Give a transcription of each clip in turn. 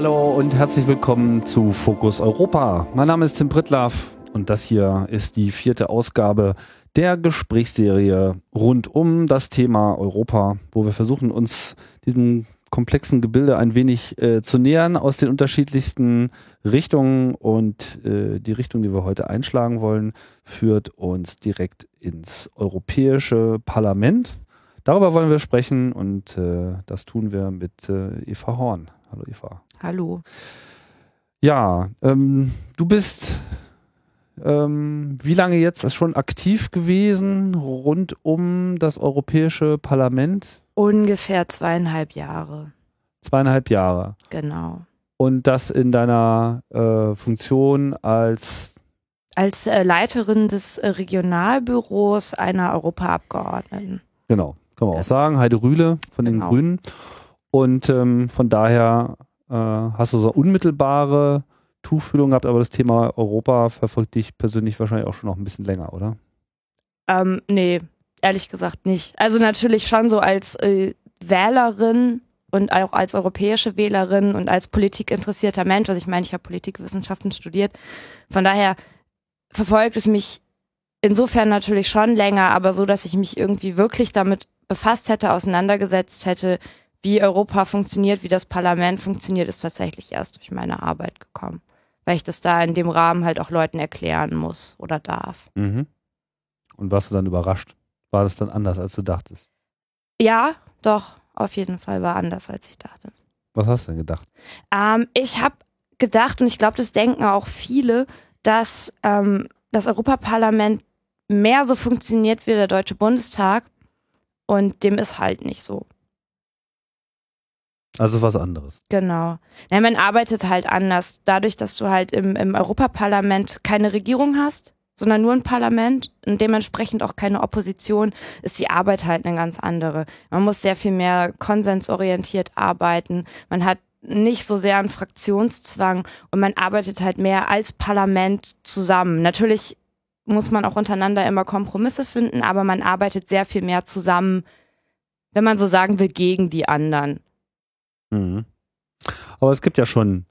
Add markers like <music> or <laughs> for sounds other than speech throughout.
Hallo und herzlich willkommen zu Fokus Europa. Mein Name ist Tim Pritlaff und das hier ist die vierte Ausgabe der Gesprächsserie rund um das Thema Europa, wo wir versuchen, uns diesem komplexen Gebilde ein wenig äh, zu nähern aus den unterschiedlichsten Richtungen und äh, die Richtung, die wir heute einschlagen wollen, führt uns direkt ins Europäische Parlament. Darüber wollen wir sprechen und äh, das tun wir mit äh, Eva Horn. Hallo Eva. Hallo. Ja, ähm, du bist ähm, wie lange jetzt schon aktiv gewesen rund um das Europäische Parlament? Ungefähr zweieinhalb Jahre. Zweieinhalb Jahre. Genau. Und das in deiner äh, Funktion als als äh, Leiterin des äh, Regionalbüros einer Europaabgeordneten. Genau, kann man auch sagen. Heide Rühle von den Genau. Grünen. Und ähm, von daher äh, hast du so unmittelbare Tuchfühlung gehabt, aber das Thema Europa verfolgt dich persönlich wahrscheinlich auch schon noch ein bisschen länger, oder? Ähm, nee, ehrlich gesagt nicht. Also natürlich schon so als äh, Wählerin und auch als europäische Wählerin und als politikinteressierter Mensch. Also ich meine, ich habe Politikwissenschaften studiert. Von daher verfolgt es mich insofern natürlich schon länger, aber so, dass ich mich irgendwie wirklich damit befasst hätte, auseinandergesetzt hätte, wie Europa funktioniert, wie das Parlament funktioniert, ist tatsächlich erst durch meine Arbeit gekommen. Weil ich das da in dem Rahmen halt auch Leuten erklären muss oder darf. Mhm. Und warst du dann überrascht? War das dann anders, als du dachtest? Ja, doch, auf jeden Fall war anders, als ich dachte. Was hast du denn gedacht? Ähm, ich habe gedacht, und ich glaube, das denken auch viele, dass ähm, das Europaparlament mehr so funktioniert wie der Deutsche Bundestag. Und dem ist halt nicht so. Also was anderes. Genau. Ja, man arbeitet halt anders. Dadurch, dass du halt im, im Europaparlament keine Regierung hast, sondern nur ein Parlament und dementsprechend auch keine Opposition, ist die Arbeit halt eine ganz andere. Man muss sehr viel mehr konsensorientiert arbeiten. Man hat nicht so sehr einen Fraktionszwang und man arbeitet halt mehr als Parlament zusammen. Natürlich muss man auch untereinander immer Kompromisse finden, aber man arbeitet sehr viel mehr zusammen, wenn man so sagen will, gegen die anderen. Mhm. Aber es gibt ja schon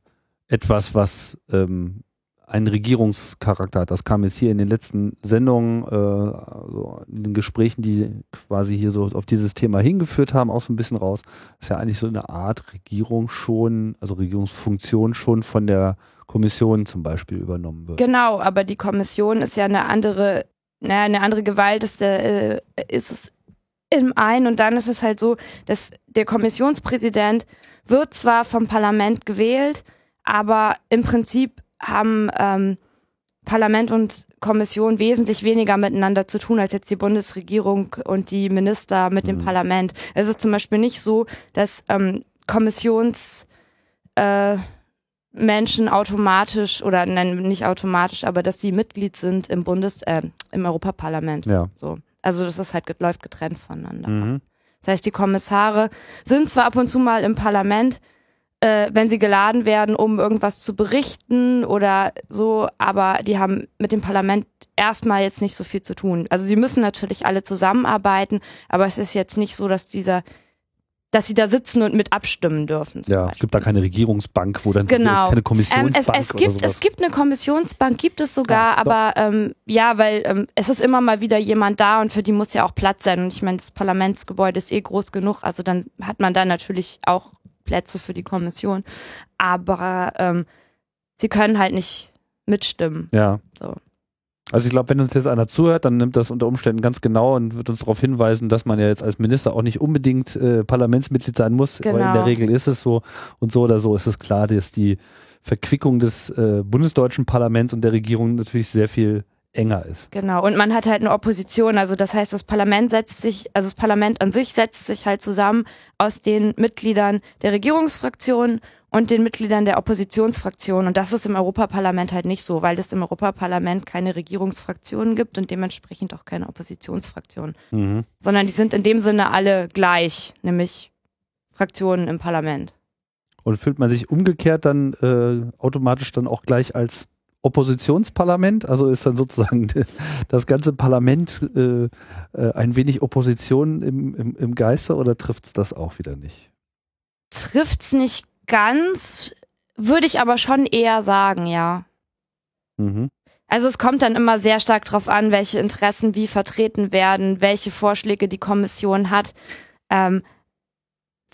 etwas, was ähm, einen Regierungscharakter hat. Das kam jetzt hier in den letzten Sendungen, äh, also in den Gesprächen, die quasi hier so auf dieses Thema hingeführt haben, auch so ein bisschen raus. Das ist ja eigentlich so eine Art Regierung schon, also Regierungsfunktion schon von der Kommission zum Beispiel übernommen wird. Genau, aber die Kommission ist ja eine andere, naja, eine andere Gewalt ist, der, äh, ist es im einen und dann ist es halt so, dass der Kommissionspräsident wird zwar vom Parlament gewählt, aber im Prinzip haben ähm, Parlament und Kommission wesentlich weniger miteinander zu tun als jetzt die Bundesregierung und die Minister mit dem Mhm. Parlament. Es ist zum Beispiel nicht so, dass ähm, Kommissions äh, Menschen automatisch oder nein, nicht automatisch, aber dass sie Mitglied sind im Bundes, äh, im Europaparlament. Ja. So. Also das ist halt läuft getrennt voneinander. Mhm. Das heißt, die Kommissare sind zwar ab und zu mal im Parlament, äh, wenn sie geladen werden, um irgendwas zu berichten oder so, aber die haben mit dem Parlament erstmal jetzt nicht so viel zu tun. Also sie müssen natürlich alle zusammenarbeiten, aber es ist jetzt nicht so, dass dieser, dass sie da sitzen und mit abstimmen dürfen. Ja, es Beispiel. gibt da keine Regierungsbank, wo dann Genau. keine Ähm, Kommissionsbank es, es, oder gibt, sowas. es gibt eine Kommissionsbank, gibt es sogar, Ja, aber ähm, ja, weil ähm, es ist immer mal wieder jemand da und für die muss ja auch Platz sein. Und ich meine, das Parlamentsgebäude ist eh groß genug, also dann hat man da natürlich auch Plätze für die Kommission. Aber ähm, sie können halt nicht mitstimmen. Ja. So. Also ich glaube, wenn uns jetzt einer zuhört, dann nimmt das unter Umständen ganz genau und wird uns darauf hinweisen, dass man ja jetzt als Minister auch nicht unbedingt äh, Parlamentsmitglied sein muss. Weil in Genau. der Regel ist es so und so oder so ist es klar, dass die Verquickung des äh, bundesdeutschen Parlaments und der Regierung natürlich sehr viel enger ist. Genau. Und man hat halt eine Opposition. Also das heißt, das Parlament setzt sich, also das Parlament an sich setzt sich halt zusammen aus den Mitgliedern der Regierungsfraktion und den Mitgliedern der Oppositionsfraktion. Und das ist im Europaparlament halt nicht so, weil es im Europaparlament keine Regierungsfraktionen gibt und dementsprechend auch keine Oppositionsfraktionen. Mhm. Sondern die sind in dem Sinne alle gleich, nämlich Fraktionen im Parlament. Und fühlt man sich umgekehrt dann äh, automatisch dann auch gleich als Oppositionsparlament? Also ist dann sozusagen <laughs> das ganze Parlament äh, äh, ein wenig Opposition im, im, im Geiste oder trifft es das auch wieder nicht? trifft's nicht ganz. würde ich aber schon eher sagen, ja. Mhm. Also es kommt dann immer sehr stark darauf an, welche Interessen wie vertreten werden, welche Vorschläge die Kommission hat, ähm,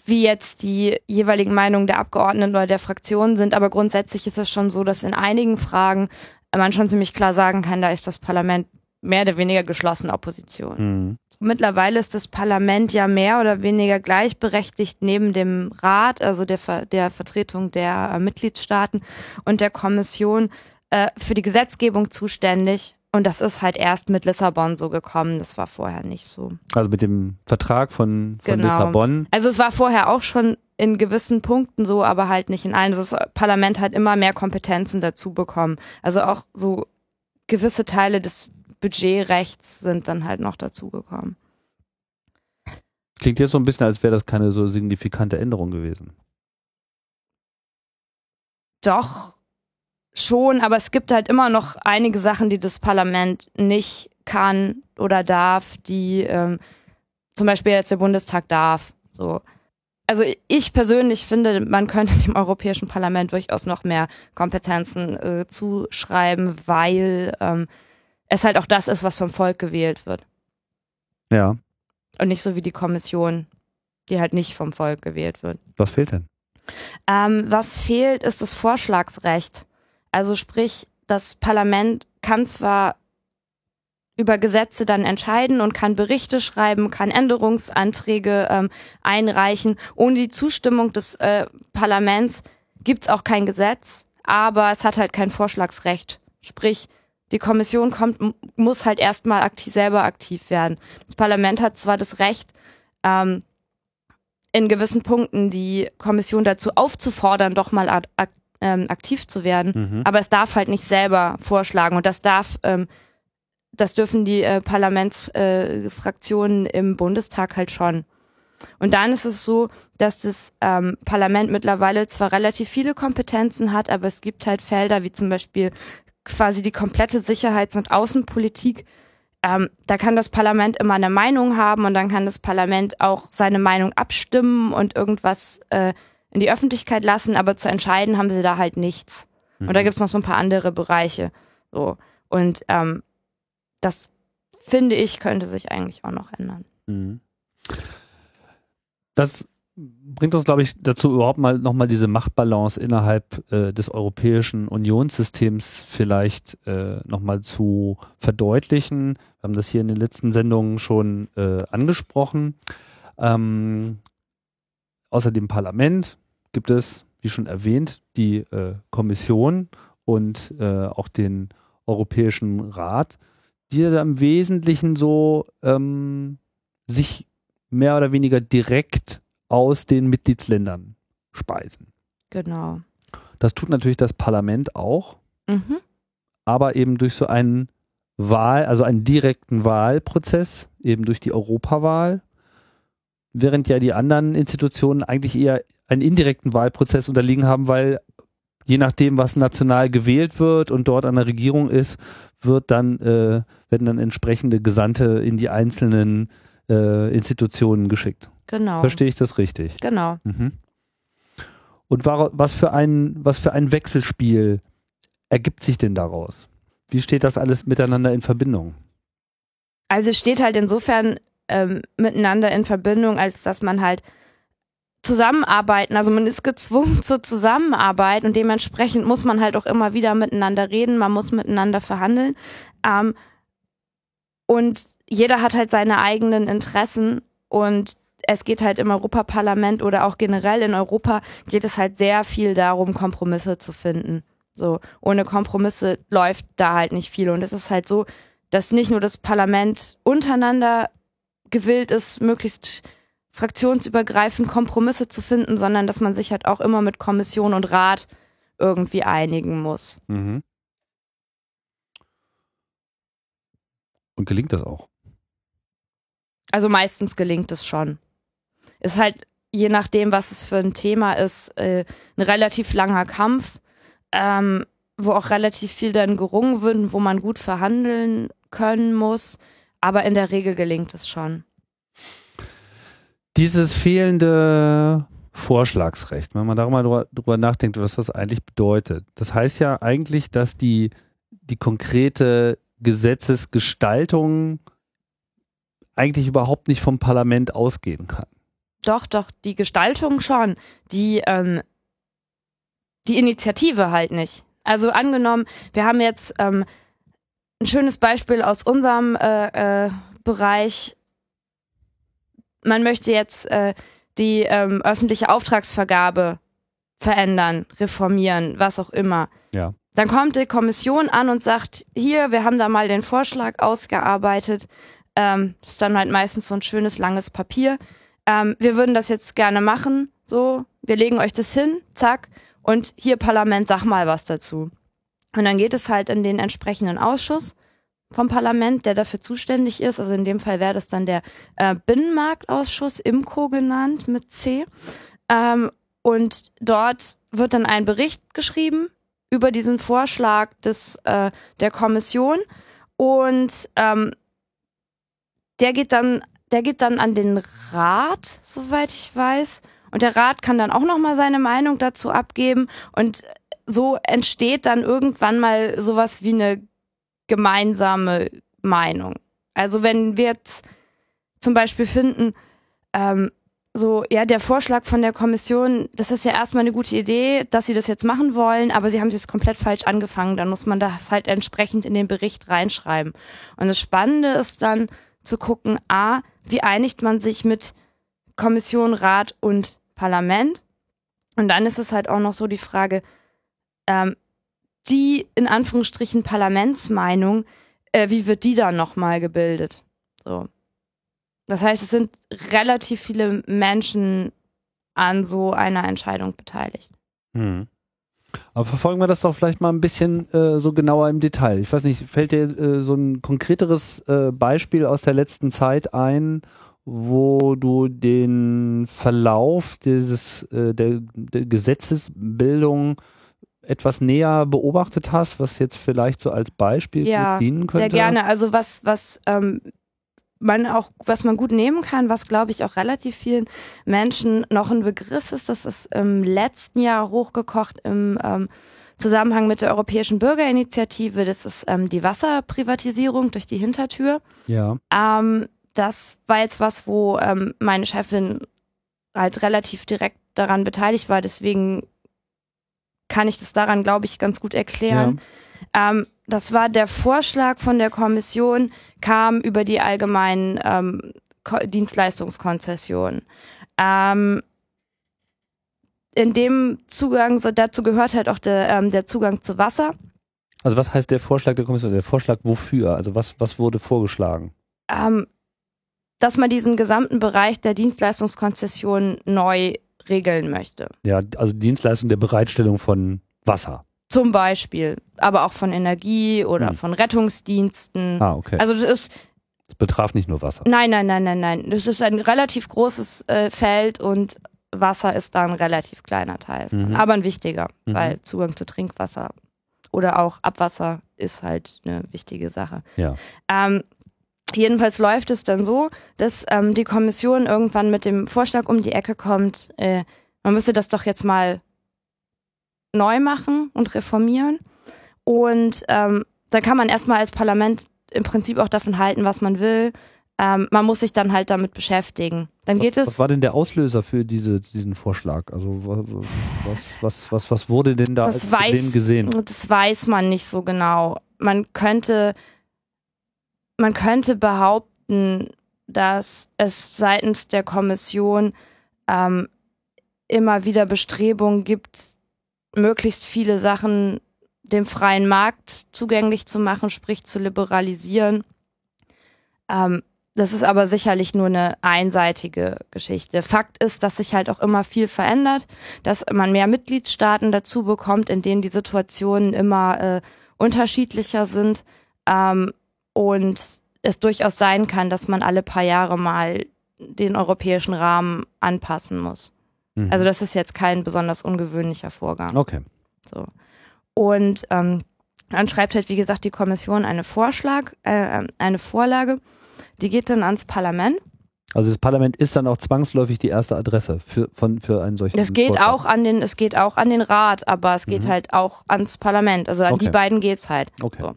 wie jetzt die jeweiligen Meinungen der Abgeordneten oder der Fraktionen sind. Aber grundsätzlich ist es schon so, dass in einigen Fragen man schon ziemlich klar sagen kann, da ist das Parlament mehr oder weniger geschlossene Opposition. Mhm. Mittlerweile ist das Parlament ja mehr oder weniger gleichberechtigt neben dem Rat, also der, Ver der Vertretung der äh, Mitgliedstaaten und der Kommission äh, für die Gesetzgebung zuständig. Und das ist halt erst mit Lissabon so gekommen. Das war vorher nicht so. Also mit dem Vertrag von, von Genau. Lissabon. Also es war vorher auch schon in gewissen Punkten so, aber halt nicht in allen. Das Parlament hat immer mehr Kompetenzen dazu bekommen. Also auch so gewisse Teile des Budgetrechts sind dann halt noch dazugekommen. Klingt jetzt so ein bisschen, als wäre das keine so signifikante Änderung gewesen. Doch schon, aber es gibt halt immer noch einige Sachen, die das Parlament nicht kann oder darf, die ähm, zum Beispiel jetzt der Bundestag darf. So. Also ich persönlich finde, man könnte dem Europäischen Parlament durchaus noch mehr Kompetenzen äh, zuschreiben, weil ähm, es halt auch das ist, was vom Volk gewählt wird. Ja. Und nicht so wie die Kommission, die halt nicht vom Volk gewählt wird. Was fehlt denn? Ähm, was fehlt, ist das Vorschlagsrecht. Also sprich, das Parlament kann zwar über Gesetze dann entscheiden und kann Berichte schreiben, kann Änderungsanträge ähm, einreichen. Ohne die Zustimmung des äh, Parlaments gibt's auch kein Gesetz, aber es hat halt kein Vorschlagsrecht. Sprich, die Kommission kommt, muss halt erstmal aktiv, selber aktiv werden. Das Parlament hat zwar das Recht, ähm, in gewissen Punkten die Kommission dazu aufzufordern, doch mal ad, ähm, aktiv zu werden, Mhm. aber es darf halt nicht selber vorschlagen und das darf, ähm, das dürfen die äh, Parlamentsfraktionen äh, im Bundestag halt schon. Und dann ist es so, dass das ähm, Parlament mittlerweile zwar relativ viele Kompetenzen hat, aber es gibt halt Felder wie zum Beispiel quasi die komplette Sicherheits- und Außenpolitik. Ähm, da kann das Parlament immer eine Meinung haben und dann kann das Parlament auch seine Meinung abstimmen und irgendwas äh, in die Öffentlichkeit lassen, aber zu entscheiden haben sie da halt nichts. Und da gibt's noch so ein paar andere Bereiche. So. Und ähm, das finde ich, könnte sich eigentlich auch noch ändern. Mhm. Das bringt uns, glaube ich, dazu überhaupt mal nochmal diese Machtbalance innerhalb äh, des europäischen Unionssystems vielleicht äh, nochmal zu verdeutlichen. Wir haben das hier in den letzten Sendungen schon äh, angesprochen. Ähm, außer dem Parlament gibt es, wie schon erwähnt, die äh, Kommission und äh, auch den Europäischen Rat, die da im Wesentlichen so ähm, sich mehr oder weniger direkt aus den Mitgliedsländern speisen. Genau. Das tut natürlich das Parlament auch, Mhm. aber eben durch so einen Wahl, also einen direkten Wahlprozess, eben durch die Europawahl, während ja die anderen Institutionen eigentlich eher einen indirekten Wahlprozess unterliegen haben, weil je nachdem, was national gewählt wird und dort an der Regierung ist, wird dann, äh, werden dann entsprechende Gesandte in die einzelnen äh, Institutionen geschickt. Genau. Verstehe ich das richtig? Genau. Mhm. Und war, was, für ein, was für ein Wechselspiel ergibt sich denn daraus? Wie steht das alles miteinander in Verbindung? Also es steht halt insofern ähm, miteinander in Verbindung, als dass man halt zusammenarbeiten, also man ist gezwungen <laughs> zur Zusammenarbeit und dementsprechend muss man halt auch immer wieder miteinander reden, man muss miteinander verhandeln. Ähm, und jeder hat halt seine eigenen Interessen und es geht halt im Europaparlament oder auch generell in Europa geht es halt sehr viel darum, Kompromisse zu finden. So, ohne Kompromisse läuft da halt nicht viel. Und es ist halt so, dass nicht nur das Parlament untereinander gewillt ist, möglichst fraktionsübergreifend Kompromisse zu finden, sondern dass man sich halt auch immer mit Kommission und Rat irgendwie einigen muss. Mhm. Und gelingt das auch? Also meistens gelingt es schon. Ist halt, je nachdem, was es für ein Thema ist, äh, ein relativ langer Kampf, ähm, wo auch relativ viel dann gerungen wird, wo man gut verhandeln können muss. Aber in der Regel gelingt es schon. Dieses fehlende Vorschlagsrecht, wenn man darüber drüber, drüber nachdenkt, was das eigentlich bedeutet. Das heißt ja eigentlich, dass die, die konkrete Gesetzesgestaltung eigentlich überhaupt nicht vom Parlament ausgehen kann. Doch, doch, die Gestaltung schon. Die, ähm, die Initiative halt nicht. Also angenommen, wir haben jetzt ähm, ein schönes Beispiel aus unserem äh, äh, Bereich. Man möchte jetzt äh, die ähm, öffentliche Auftragsvergabe verändern, reformieren, was auch immer. Ja. Dann kommt die Kommission an und sagt, hier, wir haben da mal den Vorschlag ausgearbeitet. Ähm, das ist dann halt meistens so ein schönes, langes Papier. Ähm, wir würden das jetzt gerne machen, so, wir legen euch das hin, zack, und hier Parlament, sag mal was dazu. Und dann geht es halt in den entsprechenden Ausschuss vom Parlament, der dafür zuständig ist. Also in dem Fall wäre das dann der äh, Binnenmarktausschuss, IMCO genannt mit C. Ähm, und dort wird dann ein Bericht geschrieben über diesen Vorschlag des, äh, der Kommission. Und ähm, der geht dann, der geht dann an den Rat, soweit ich weiß. Und der Rat kann dann auch nochmal seine Meinung dazu abgeben. Und so entsteht dann irgendwann mal sowas wie eine gemeinsame Meinung. Also wenn wir jetzt zum Beispiel finden, ähm, so, ja, der Vorschlag von der Kommission, das ist ja erstmal eine gute Idee, dass sie das jetzt machen wollen, aber sie haben es jetzt komplett falsch angefangen, dann muss man das halt entsprechend in den Bericht reinschreiben. Und das Spannende ist dann zu gucken, a, wie einigt man sich mit Kommission, Rat und Parlament? Und dann ist es halt auch noch so die Frage, ähm, die in Anführungsstrichen Parlamentsmeinung, äh, wie wird die dann nochmal gebildet? So. Das heißt, es sind relativ viele Menschen an so einer Entscheidung beteiligt. Hm. Aber verfolgen wir das doch vielleicht mal ein bisschen äh, so genauer im Detail. Ich weiß nicht, fällt dir äh, so ein konkreteres äh, Beispiel aus der letzten Zeit ein, wo du den Verlauf dieses äh, der, der Gesetzesbildung etwas näher beobachtet hast, was jetzt vielleicht so als Beispiel ja, dienen könnte? Sehr gerne. Also was, was ähm, man auch, was man gut nehmen kann, was glaube ich auch relativ vielen Menschen noch ein Begriff ist, das ist im letzten Jahr hochgekocht im ähm, Zusammenhang mit der Europäischen Bürgerinitiative. Das ist ähm, die Wasserprivatisierung durch die Hintertür. Ja. Ähm, das war jetzt was, wo ähm, meine Chefin halt relativ direkt daran beteiligt war. Deswegen kann ich das daran, glaube ich, ganz gut erklären. Ja. Ähm, das war der Vorschlag von der Kommission, kam über die allgemeinen ähm, Dienstleistungskonzessionen. Ähm, in dem Zugang, so dazu gehört halt auch der, ähm, der Zugang zu Wasser. Also was heißt der Vorschlag der Kommission? Der Vorschlag wofür? Also was, was wurde vorgeschlagen? Ähm, dass man diesen gesamten Bereich der Dienstleistungskonzession neu regeln möchte. Ja, also Dienstleistung der Bereitstellung von Wasser. Zum Beispiel, aber auch von Energie oder hm. von Rettungsdiensten. Ah, okay. Also das ist. Das betraf nicht nur Wasser. Nein, nein, nein, nein, nein. Das ist ein relativ großes äh, Feld und Wasser ist da ein relativ kleiner Teil. Mhm. Aber ein wichtiger, mhm. weil Zugang zu Trinkwasser oder auch Abwasser ist halt eine wichtige Sache. Ja. Ähm, Jedenfalls läuft es dann so, dass ähm, die Kommission irgendwann mit dem Vorschlag um die Ecke kommt, äh, man müsste das doch jetzt mal neu machen und reformieren. Und ähm, dann kann man erstmal als Parlament im Prinzip auch davon halten, was man will. Ähm, man muss sich dann halt damit beschäftigen. Dann was, geht es. Was war denn der Auslöser für diese, diesen Vorschlag? Also was, was, was, was wurde denn da das weiß, gesehen? Das weiß man nicht so genau. Man könnte man könnte behaupten, dass es seitens der Kommission ähm, immer wieder Bestrebungen gibt, möglichst viele Sachen dem freien Markt zugänglich zu machen, sprich zu liberalisieren. Ähm, das ist aber sicherlich nur eine einseitige Geschichte. Fakt ist, dass sich halt auch immer viel verändert, dass man mehr Mitgliedstaaten dazu bekommt, in denen die Situationen immer äh, unterschiedlicher sind. Ähm, und es durchaus sein kann, dass man alle paar Jahre mal den europäischen Rahmen anpassen muss. Mhm. Also das ist jetzt kein besonders ungewöhnlicher Vorgang. Okay. So. Und ähm, dann schreibt halt, wie gesagt, die Kommission eine Vorschlag, äh, eine Vorlage, die geht dann ans Parlament. Also das Parlament ist dann auch zwangsläufig die erste Adresse für, von, für einen solchen Es geht Vorschlag. auch an den, es geht auch an den Rat, aber es geht Mhm. halt auch ans Parlament. Also an Okay. die beiden geht's halt. Okay. So.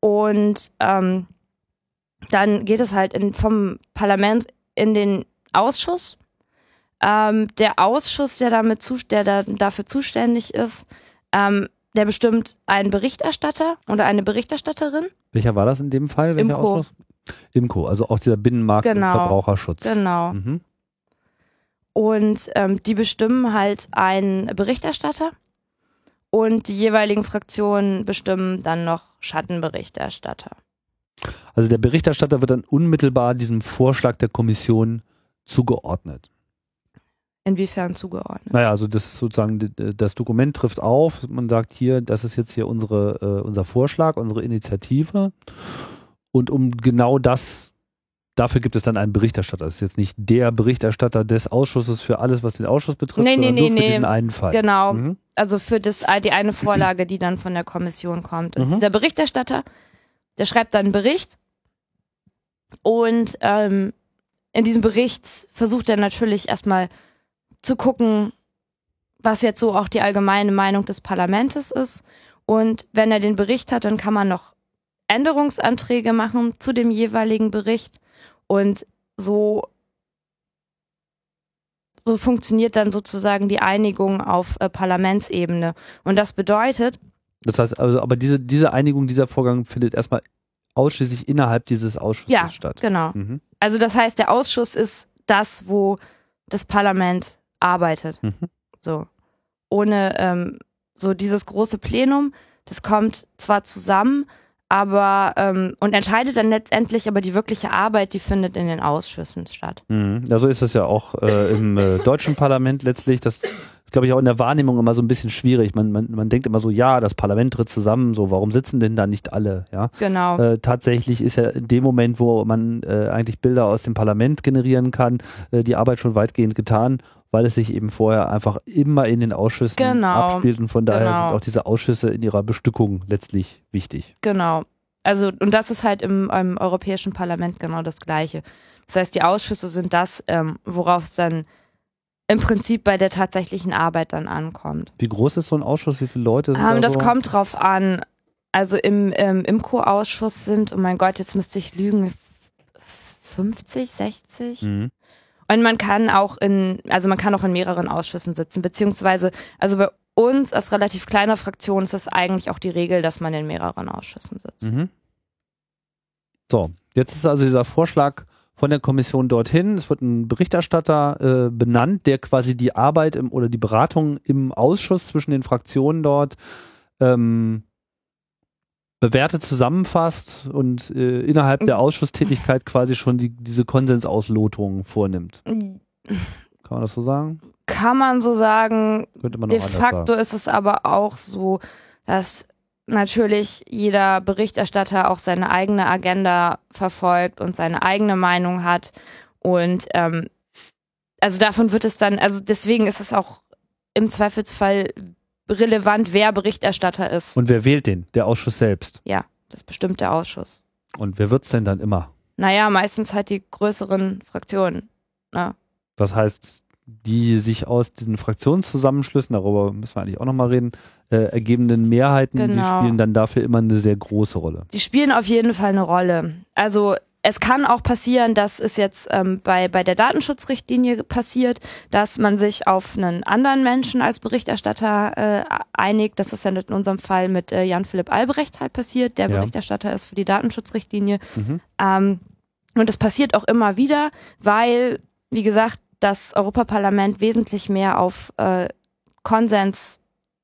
Und ähm, dann geht es halt in, vom Parlament in den Ausschuss. Ähm, der Ausschuss, der damit zu, der da, dafür zuständig ist, ähm, der bestimmt einen Berichterstatter oder eine Berichterstatterin. Welcher war das in dem Fall? Welcher Imco. Ausschuss? Imco, also auch dieser Binnenmarkt und Genau. Verbraucherschutz. Genau. Mhm. Und ähm, die bestimmen halt einen Berichterstatter und die jeweiligen Fraktionen bestimmen dann noch Schattenberichterstatter. Also der Berichterstatter wird dann unmittelbar diesem Vorschlag der Kommission zugeordnet. Inwiefern zugeordnet? Naja, also das ist sozusagen, das Dokument trifft auf, man sagt hier, das ist jetzt hier unsere, äh, unser Vorschlag, unsere Initiative. Und um genau das, dafür gibt es dann einen Berichterstatter. Das ist jetzt nicht der Berichterstatter des Ausschusses für alles, was den Ausschuss betrifft, Nee, sondern nee, nur für nee. diesen einen Fall. Genau. Mhm. Also für das, die eine Vorlage, die dann von der Kommission kommt. Und Mhm. dieser Berichterstatter, der schreibt dann einen Bericht und ähm, in diesem Bericht versucht er natürlich erstmal zu gucken, was jetzt so auch die allgemeine Meinung des Parlaments ist. Und wenn er den Bericht hat, dann kann man noch Änderungsanträge machen zu dem jeweiligen Bericht. Und so, so funktioniert dann sozusagen die Einigung auf äh, Parlamentsebene. Und das bedeutet, Das heißt, also, aber diese, diese Einigung, dieser Vorgang findet erstmal ausschließlich innerhalb dieses Ausschusses Ja, statt. genau. Mhm. Also das heißt, der Ausschuss ist das, wo das Parlament arbeitet. Mhm. So. Ohne ähm, so dieses große Plenum, das kommt zwar zusammen, aber ähm, und entscheidet dann letztendlich, aber die wirkliche Arbeit, die findet in den Ausschüssen statt. Mhm. Ja, so ist es ja auch äh, im äh, deutschen Parlament letztlich. Das ist, glaube ich, auch in der Wahrnehmung immer so ein bisschen schwierig. Man, man, man denkt immer so, ja, das Parlament tritt zusammen, so, warum sitzen denn da nicht alle? Ja. Genau. Äh, tatsächlich ist ja in dem Moment, wo man äh, eigentlich Bilder aus dem Parlament generieren kann, äh, die Arbeit schon weitgehend getan, weil es sich eben vorher einfach immer in den Ausschüssen Genau. abspielt und von daher Genau. sind auch diese Ausschüsse in ihrer Bestückung letztlich wichtig. Genau. Also, und das ist halt im, im Europäischen Parlament genau das Gleiche. Das heißt, die Ausschüsse sind das, ähm, worauf es dann im Prinzip bei der tatsächlichen Arbeit dann ankommt. Wie groß ist so ein Ausschuss? Wie viele Leute sind Ähm, da das so? kommt drauf an. Also im, im IMCO-Ausschuss sind, oh mein Gott, jetzt müsste ich lügen, f- 50, 60? Mhm. Und man kann auch in, also man kann auch in mehreren Ausschüssen sitzen, beziehungsweise, also bei uns als relativ kleiner Fraktion ist es eigentlich auch die Regel, dass man in mehreren Ausschüssen sitzt. Mhm. So, jetzt ist also dieser Vorschlag von der Kommission dorthin. Es wird ein Berichterstatter äh, benannt, der quasi die Arbeit im, oder die Beratung im Ausschuss zwischen den Fraktionen dort ähm, bewertet, zusammenfasst und äh, innerhalb der Ausschusstätigkeit quasi schon die, diese Konsensauslotung vornimmt. Kann man das so sagen? Kann man so sagen, Könnte man De facto sagen. ist es aber auch so, dass natürlich jeder Berichterstatter auch seine eigene Agenda verfolgt und seine eigene Meinung hat. Und ähm, also davon wird es dann, also deswegen ist es auch im Zweifelsfall relevant, wer Berichterstatter ist. Und wer wählt den? Der Ausschuss selbst. ja, das bestimmt der Ausschuss. Und wer wird's denn dann immer? Naja, meistens halt die größeren Fraktionen. Ne? Das heißt, die sich aus diesen Fraktionszusammenschlüssen, darüber müssen wir eigentlich auch nochmal reden, äh, ergebenden Mehrheiten, die Genau. spielen dann dafür immer eine sehr große Rolle. Die spielen auf jeden Fall eine Rolle. Also es kann auch passieren, dass es jetzt ähm, bei, bei der Datenschutzrichtlinie passiert, dass man sich auf einen anderen Menschen als Berichterstatter äh, einigt. Das ist ja in unserem Fall mit äh, Jan-Philipp Albrecht halt passiert, der Ja. Berichterstatter ist für die Datenschutzrichtlinie. Mhm. Ähm, und das passiert auch immer wieder, weil, wie gesagt, das Europaparlament wesentlich mehr auf äh, Konsens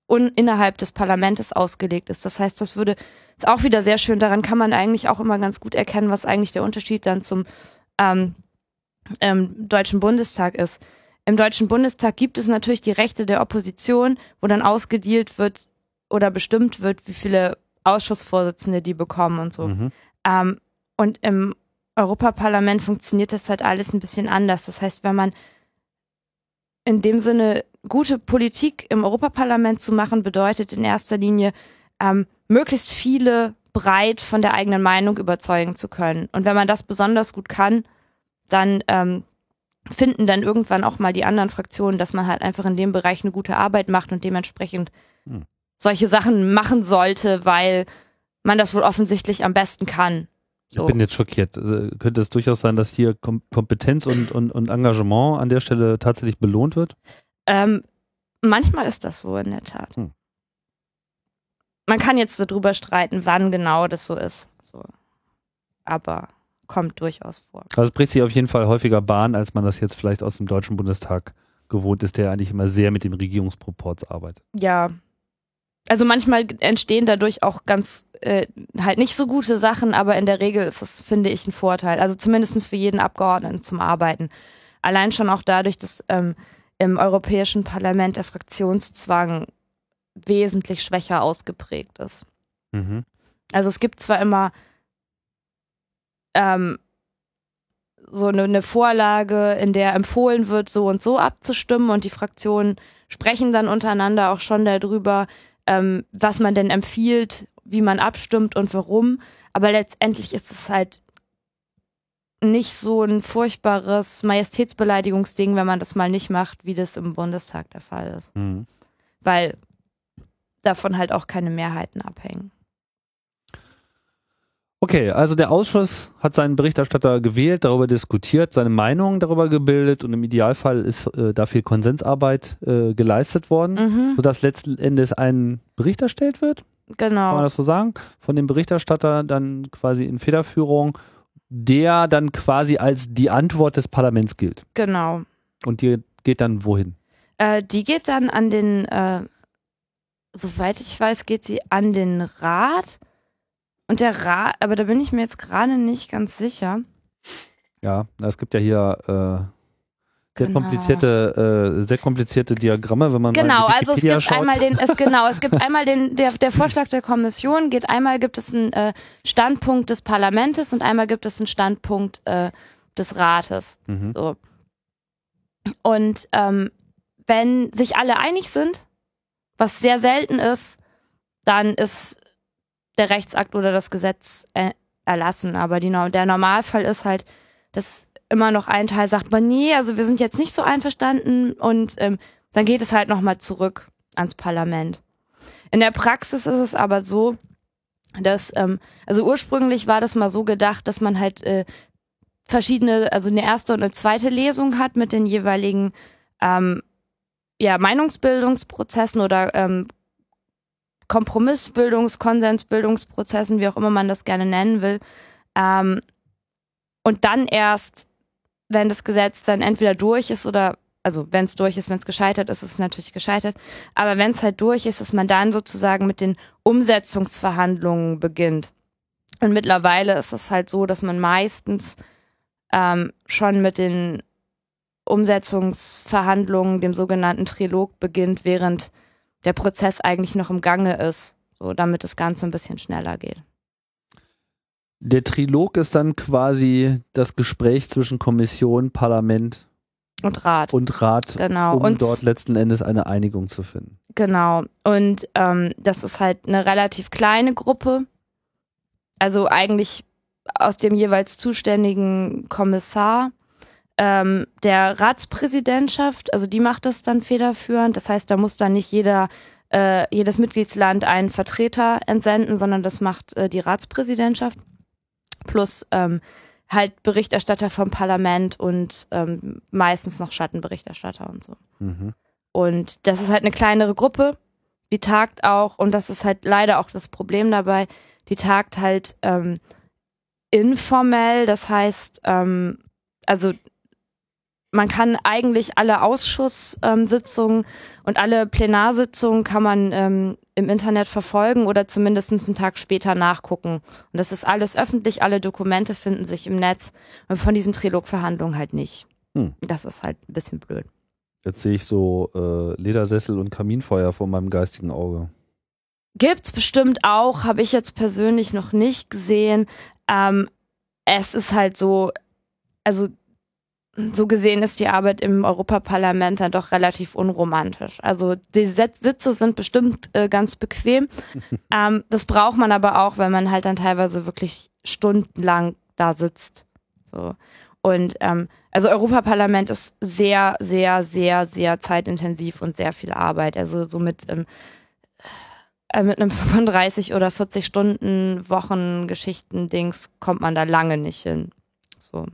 un innerhalb des Parlaments ausgelegt ist. Das heißt, das würde ist auch wieder sehr schön. Daran kann man eigentlich auch immer ganz gut erkennen, was eigentlich der Unterschied dann zum ähm, ähm, Deutschen Bundestag ist. Im Deutschen Bundestag gibt es natürlich die Rechte der Opposition, wo dann ausgedealt wird oder bestimmt wird, wie viele Ausschussvorsitzende die bekommen und so. Mhm. Ähm, und im Europaparlament funktioniert das halt alles ein bisschen anders. Das heißt, wenn man in dem Sinne gute Politik im Europaparlament zu machen, bedeutet in erster Linie, ähm, möglichst viele breit von der eigenen Meinung überzeugen zu können. Und wenn man das besonders gut kann, dann ähm, finden dann irgendwann auch mal die anderen Fraktionen, dass man halt einfach in dem Bereich eine gute Arbeit macht und dementsprechend hm. solche Sachen machen sollte, weil man das wohl offensichtlich am besten kann. So. Ich bin jetzt schockiert. Äh, könnte es durchaus sein, dass hier Kom Kompetenz und, und, und Engagement an der Stelle tatsächlich belohnt wird? Ähm, manchmal ist das so in der Tat. Hm. Man kann jetzt darüber streiten, wann genau das so ist. So. Aber kommt durchaus vor. Also es bricht sich auf jeden Fall häufiger Bahn, als man das jetzt vielleicht aus dem Deutschen Bundestag gewohnt ist, der eigentlich immer sehr mit dem Regierungsproports arbeitet. Ja. Also manchmal entstehen dadurch auch ganz äh, halt nicht so gute Sachen, aber in der Regel ist das, finde ich, ein Vorteil. Also zumindest für jeden Abgeordneten zum Arbeiten. Allein schon auch dadurch, dass ähm, im Europäischen Parlament der Fraktionszwang wesentlich schwächer ausgeprägt ist. Mhm. Also es gibt zwar immer ähm, so eine, eine Vorlage, in der empfohlen wird, so und so abzustimmen und die Fraktionen sprechen dann untereinander auch schon darüber, ähm, was man denn empfiehlt, wie man abstimmt und warum. Aber letztendlich ist es halt nicht so ein furchtbares Majestätsbeleidigungsding, wenn man das mal nicht macht, wie das im Bundestag der Fall ist. Mhm. Weil davon halt auch keine Mehrheiten abhängen. Okay, also der Ausschuss hat seinen Berichterstatter gewählt, darüber diskutiert, seine Meinung darüber gebildet und im Idealfall ist äh, da viel Konsensarbeit äh, geleistet worden, mhm. sodass letzten Endes ein Bericht erstellt wird. Genau. Kann man das so sagen? Von dem Berichterstatter dann quasi in Federführung, der dann quasi als die Antwort des Parlaments gilt. Genau. Und die geht dann wohin? Äh, die geht dann an den, äh, soweit ich weiß, geht sie an den Rat und der Rat, aber da bin ich mir jetzt gerade nicht ganz sicher. Ja, es gibt ja hier äh, sehr genau. komplizierte, äh, sehr komplizierte Diagramme, wenn man genau, mal also es gibt schaut. einmal den, es genau, es gibt <laughs> einmal den, der, der Vorschlag der Kommission geht einmal gibt es einen äh, Standpunkt des Parlaments und einmal gibt es einen Standpunkt äh, des Rates. Mhm. So. Und ähm, wenn sich alle einig sind, was sehr selten ist, dann ist der Rechtsakt oder das Gesetz äh, erlassen. Aber die, der Normalfall ist halt, dass immer noch ein Teil sagt, man nee, also wir sind jetzt nicht so einverstanden und ähm, dann geht es halt nochmal zurück ans Parlament. In der Praxis ist es aber so, dass, ähm, also ursprünglich war das mal so gedacht, dass man halt äh, verschiedene, also eine erste und eine zweite Lesung hat mit den jeweiligen ähm, ja, Meinungsbildungsprozessen oder ähm, Kompromissbildungs-, Konsensbildungsprozessen, wie auch immer man das gerne nennen will. Ähm, und dann erst, wenn das Gesetz dann entweder durch ist oder, also wenn es durch ist, wenn es gescheitert ist, ist es natürlich gescheitert. Aber wenn es halt durch ist, dass man dann sozusagen mit den Umsetzungsverhandlungen beginnt. Und mittlerweile ist es halt so, dass man meistens ähm, schon mit den Umsetzungsverhandlungen, dem sogenannten Trilog, beginnt, während der Prozess eigentlich noch im Gange ist, so damit das Ganze ein bisschen schneller geht. Der Trilog ist dann quasi das Gespräch zwischen Kommission, Parlament und Rat. Und Rat, genau. um und dort letzten Endes eine Einigung zu finden. Genau. Und ähm, das ist halt eine relativ kleine Gruppe. Also eigentlich aus dem jeweils zuständigen Kommissar ähm, der Ratspräsidentschaft, also die macht das dann federführend. Das heißt, da muss dann nicht jeder, äh, jedes Mitgliedsland einen Vertreter entsenden, sondern das macht äh, die Ratspräsidentschaft. Plus ähm, halt Berichterstatter vom Parlament und ähm, meistens noch Schattenberichterstatter und so. Mhm. Und das ist halt eine kleinere Gruppe, die tagt auch, und das ist halt leider auch das Problem dabei, die tagt halt ähm, informell, das heißt, ähm, also man kann eigentlich alle Ausschusssitzungen und alle Plenarsitzungen kann man ähm, im Internet verfolgen oder zumindest einen Tag später nachgucken. Und das ist alles öffentlich, alle Dokumente finden sich im Netz und von diesen Trilogverhandlungen halt nicht. Hm. Das ist halt ein bisschen blöd. Jetzt sehe ich so äh, Ledersessel und Kaminfeuer vor meinem geistigen Auge. Gibt's bestimmt auch, habe ich jetzt persönlich noch nicht gesehen. Ähm, es ist halt so, also so gesehen ist die Arbeit im Europaparlament dann doch relativ unromantisch. Also die Sitze sind bestimmt äh, ganz bequem. <laughs> ähm, das braucht man aber auch, weil man halt dann teilweise wirklich stundenlang da sitzt. So. Und ähm, also Europaparlament ist sehr, sehr, sehr, sehr zeitintensiv und sehr viel Arbeit. Also so mit, ähm, äh, mit einem <laughs> 35 oder 40 Stunden Wochen Geschichten-Dings kommt man da lange nicht hin. So.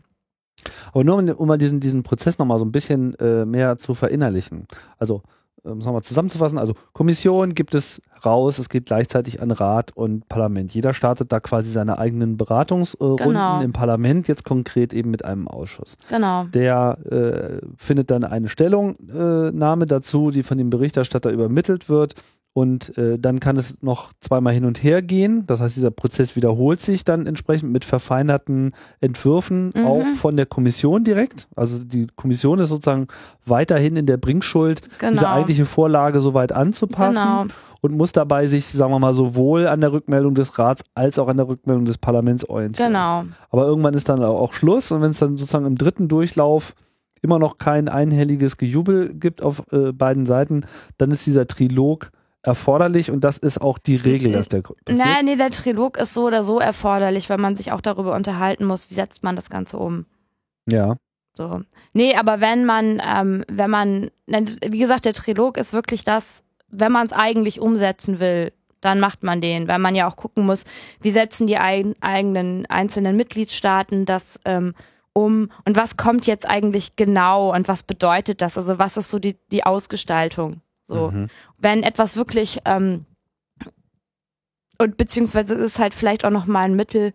Aber nur um, um mal diesen, diesen Prozess nochmal so ein bisschen äh, mehr zu verinnerlichen. Also um es nochmal zusammenzufassen, also Kommission gibt es raus, es geht gleichzeitig an Rat und Parlament. Jeder startet da quasi seine eigenen Beratungsrunden Genau. im Parlament, jetzt konkret eben mit einem Ausschuss. Genau. Der äh, findet dann eine Stellungnahme dazu, die von dem Berichterstatter übermittelt wird. Und äh, dann kann es noch zweimal hin und her gehen. Das heißt, dieser Prozess wiederholt sich dann entsprechend mit verfeinerten Entwürfen, Mhm. auch von der Kommission direkt. Also die Kommission ist sozusagen weiterhin in der Bringschuld, Genau. diese eigentliche Vorlage soweit anzupassen Genau. und muss dabei sich, sagen wir mal, sowohl an der Rückmeldung des Rats als auch an der Rückmeldung des Parlaments orientieren. Genau. Aber irgendwann ist dann auch Schluss und wenn es dann sozusagen im dritten Durchlauf immer noch kein einhelliges Gejubel gibt auf äh, beiden Seiten, dann ist dieser Trilog erforderlich und das ist auch die Regel, dass der passiert. Nein, nee, der Trilog ist so oder so erforderlich, weil man sich auch darüber unterhalten muss, wie setzt man das Ganze um. Ja, So. Nee, aber wenn man, ähm, wenn man, wie gesagt, der Trilog ist wirklich das, wenn man es eigentlich umsetzen will, dann macht man den, weil man ja auch gucken muss, wie setzen die ein, eigenen einzelnen Mitgliedstaaten das ähm, um und was kommt jetzt eigentlich genau und was bedeutet das? Also was ist so die, die Ausgestaltung? So, Mhm. wenn etwas wirklich ähm, und beziehungsweise ist halt vielleicht auch noch mal ein Mittel,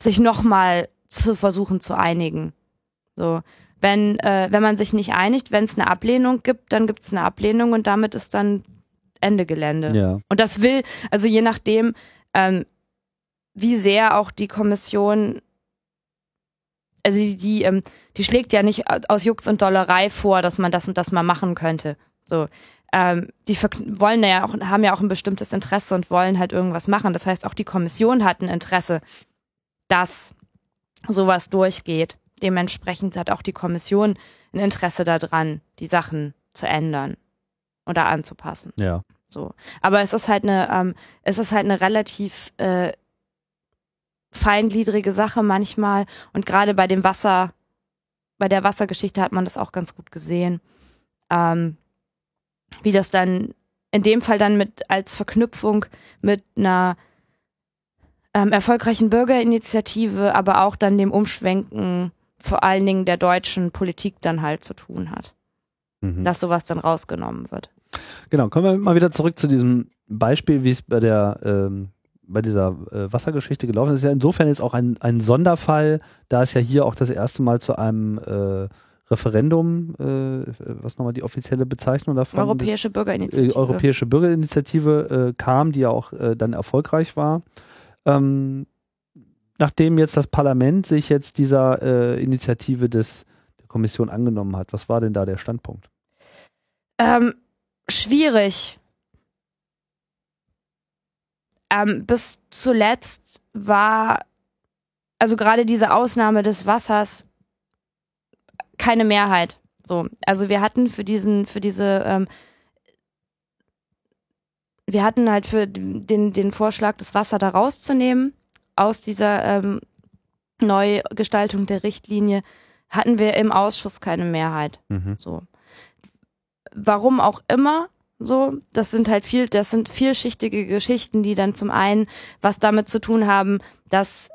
sich noch mal zu versuchen zu einigen. So, wenn äh, wenn man sich nicht einigt, wenn es eine Ablehnung gibt, dann gibt es eine Ablehnung und damit ist dann Ende Gelände. ja, Und das will, also je nachdem, ähm, wie sehr auch die Kommission, also die, die, ähm, die schlägt ja nicht aus Jux und Dollerei vor, dass man das und das mal machen könnte. So, ähm, die wollen ja auch, haben ja auch ein bestimmtes Interesse und wollen halt irgendwas machen. Das heißt, auch die Kommission hat ein Interesse, dass sowas durchgeht. Dementsprechend hat auch die Kommission ein Interesse daran, die Sachen zu ändern oder anzupassen. ja. So. Aber es ist halt eine, ähm, es ist halt eine relativ äh, feingliedrige Sache manchmal. Und gerade bei dem Wasser, bei der Wassergeschichte hat man das auch ganz gut gesehen. Ähm, wie das dann in dem Fall dann mit als Verknüpfung mit einer ähm, erfolgreichen Bürgerinitiative, aber auch dann dem Umschwenken vor allen Dingen der deutschen Politik dann halt zu tun hat, Mhm. dass sowas dann rausgenommen wird. Genau, kommen wir mal wieder zurück zu diesem Beispiel, wie es bei der ähm, bei dieser äh, Wassergeschichte gelaufen ist. Ist ja insofern jetzt auch ein, ein Sonderfall, da es ja hier auch das erste Mal zu einem äh, Referendum, äh, was nochmal die offizielle Bezeichnung davon Europäische äh, Bürgerinitiative. Europäische Bürgerinitiative äh, kam, die ja auch äh, dann erfolgreich war. Ähm, nachdem jetzt das Parlament sich jetzt dieser äh, Initiative des, der Kommission angenommen hat, was war denn da der Standpunkt? Ähm, schwierig. Ähm, bis zuletzt war, also gerade diese Ausnahme des Wassers keine Mehrheit. So, also wir hatten für diesen, für diese, ähm, wir hatten halt für den, den Vorschlag, das Wasser da rauszunehmen aus dieser ähm, Neugestaltung der Richtlinie, hatten wir im Ausschuss keine Mehrheit. Mhm. So. Warum auch immer, so, das sind halt viel, das sind vielschichtige Geschichten, die dann zum einen was damit zu tun haben, dass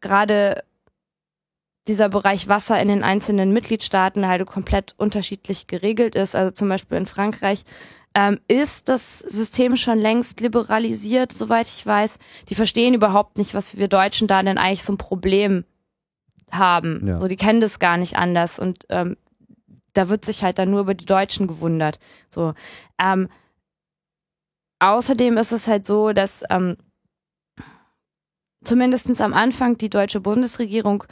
gerade dieser Bereich Wasser in den einzelnen Mitgliedstaaten halt komplett unterschiedlich geregelt ist. Also zum Beispiel in Frankreich ähm, ist das System schon längst liberalisiert, soweit ich weiß. Die verstehen überhaupt nicht, was wir Deutschen da denn eigentlich so ein Problem haben. Ja. So, die kennen das gar nicht anders und ähm, da wird sich halt dann nur über die Deutschen gewundert. So, ähm, außerdem ist es halt so, dass ähm, zumindest am Anfang die deutsche Bundesregierung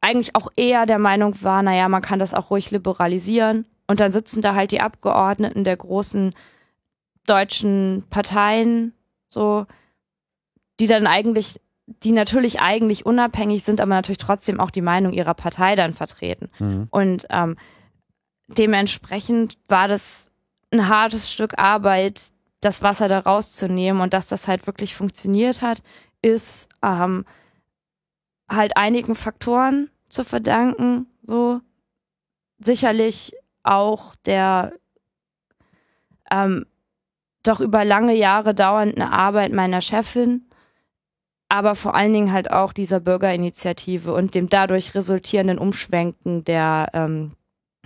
eigentlich auch eher der Meinung war, naja, man kann das auch ruhig liberalisieren. Und dann sitzen da halt die Abgeordneten der großen deutschen Parteien, so, die dann eigentlich, die natürlich eigentlich unabhängig sind, aber natürlich trotzdem auch die Meinung ihrer Partei dann vertreten. Mhm. Und ähm, dementsprechend war das ein hartes Stück Arbeit, das Wasser da rauszunehmen und dass das halt wirklich funktioniert hat, ist ähm, halt einigen Faktoren zu verdanken. So sicherlich auch der ähm, doch über lange Jahre dauernden Arbeit meiner Chefin, aber vor allen Dingen halt auch dieser Bürgerinitiative und dem dadurch resultierenden Umschwenken der ähm,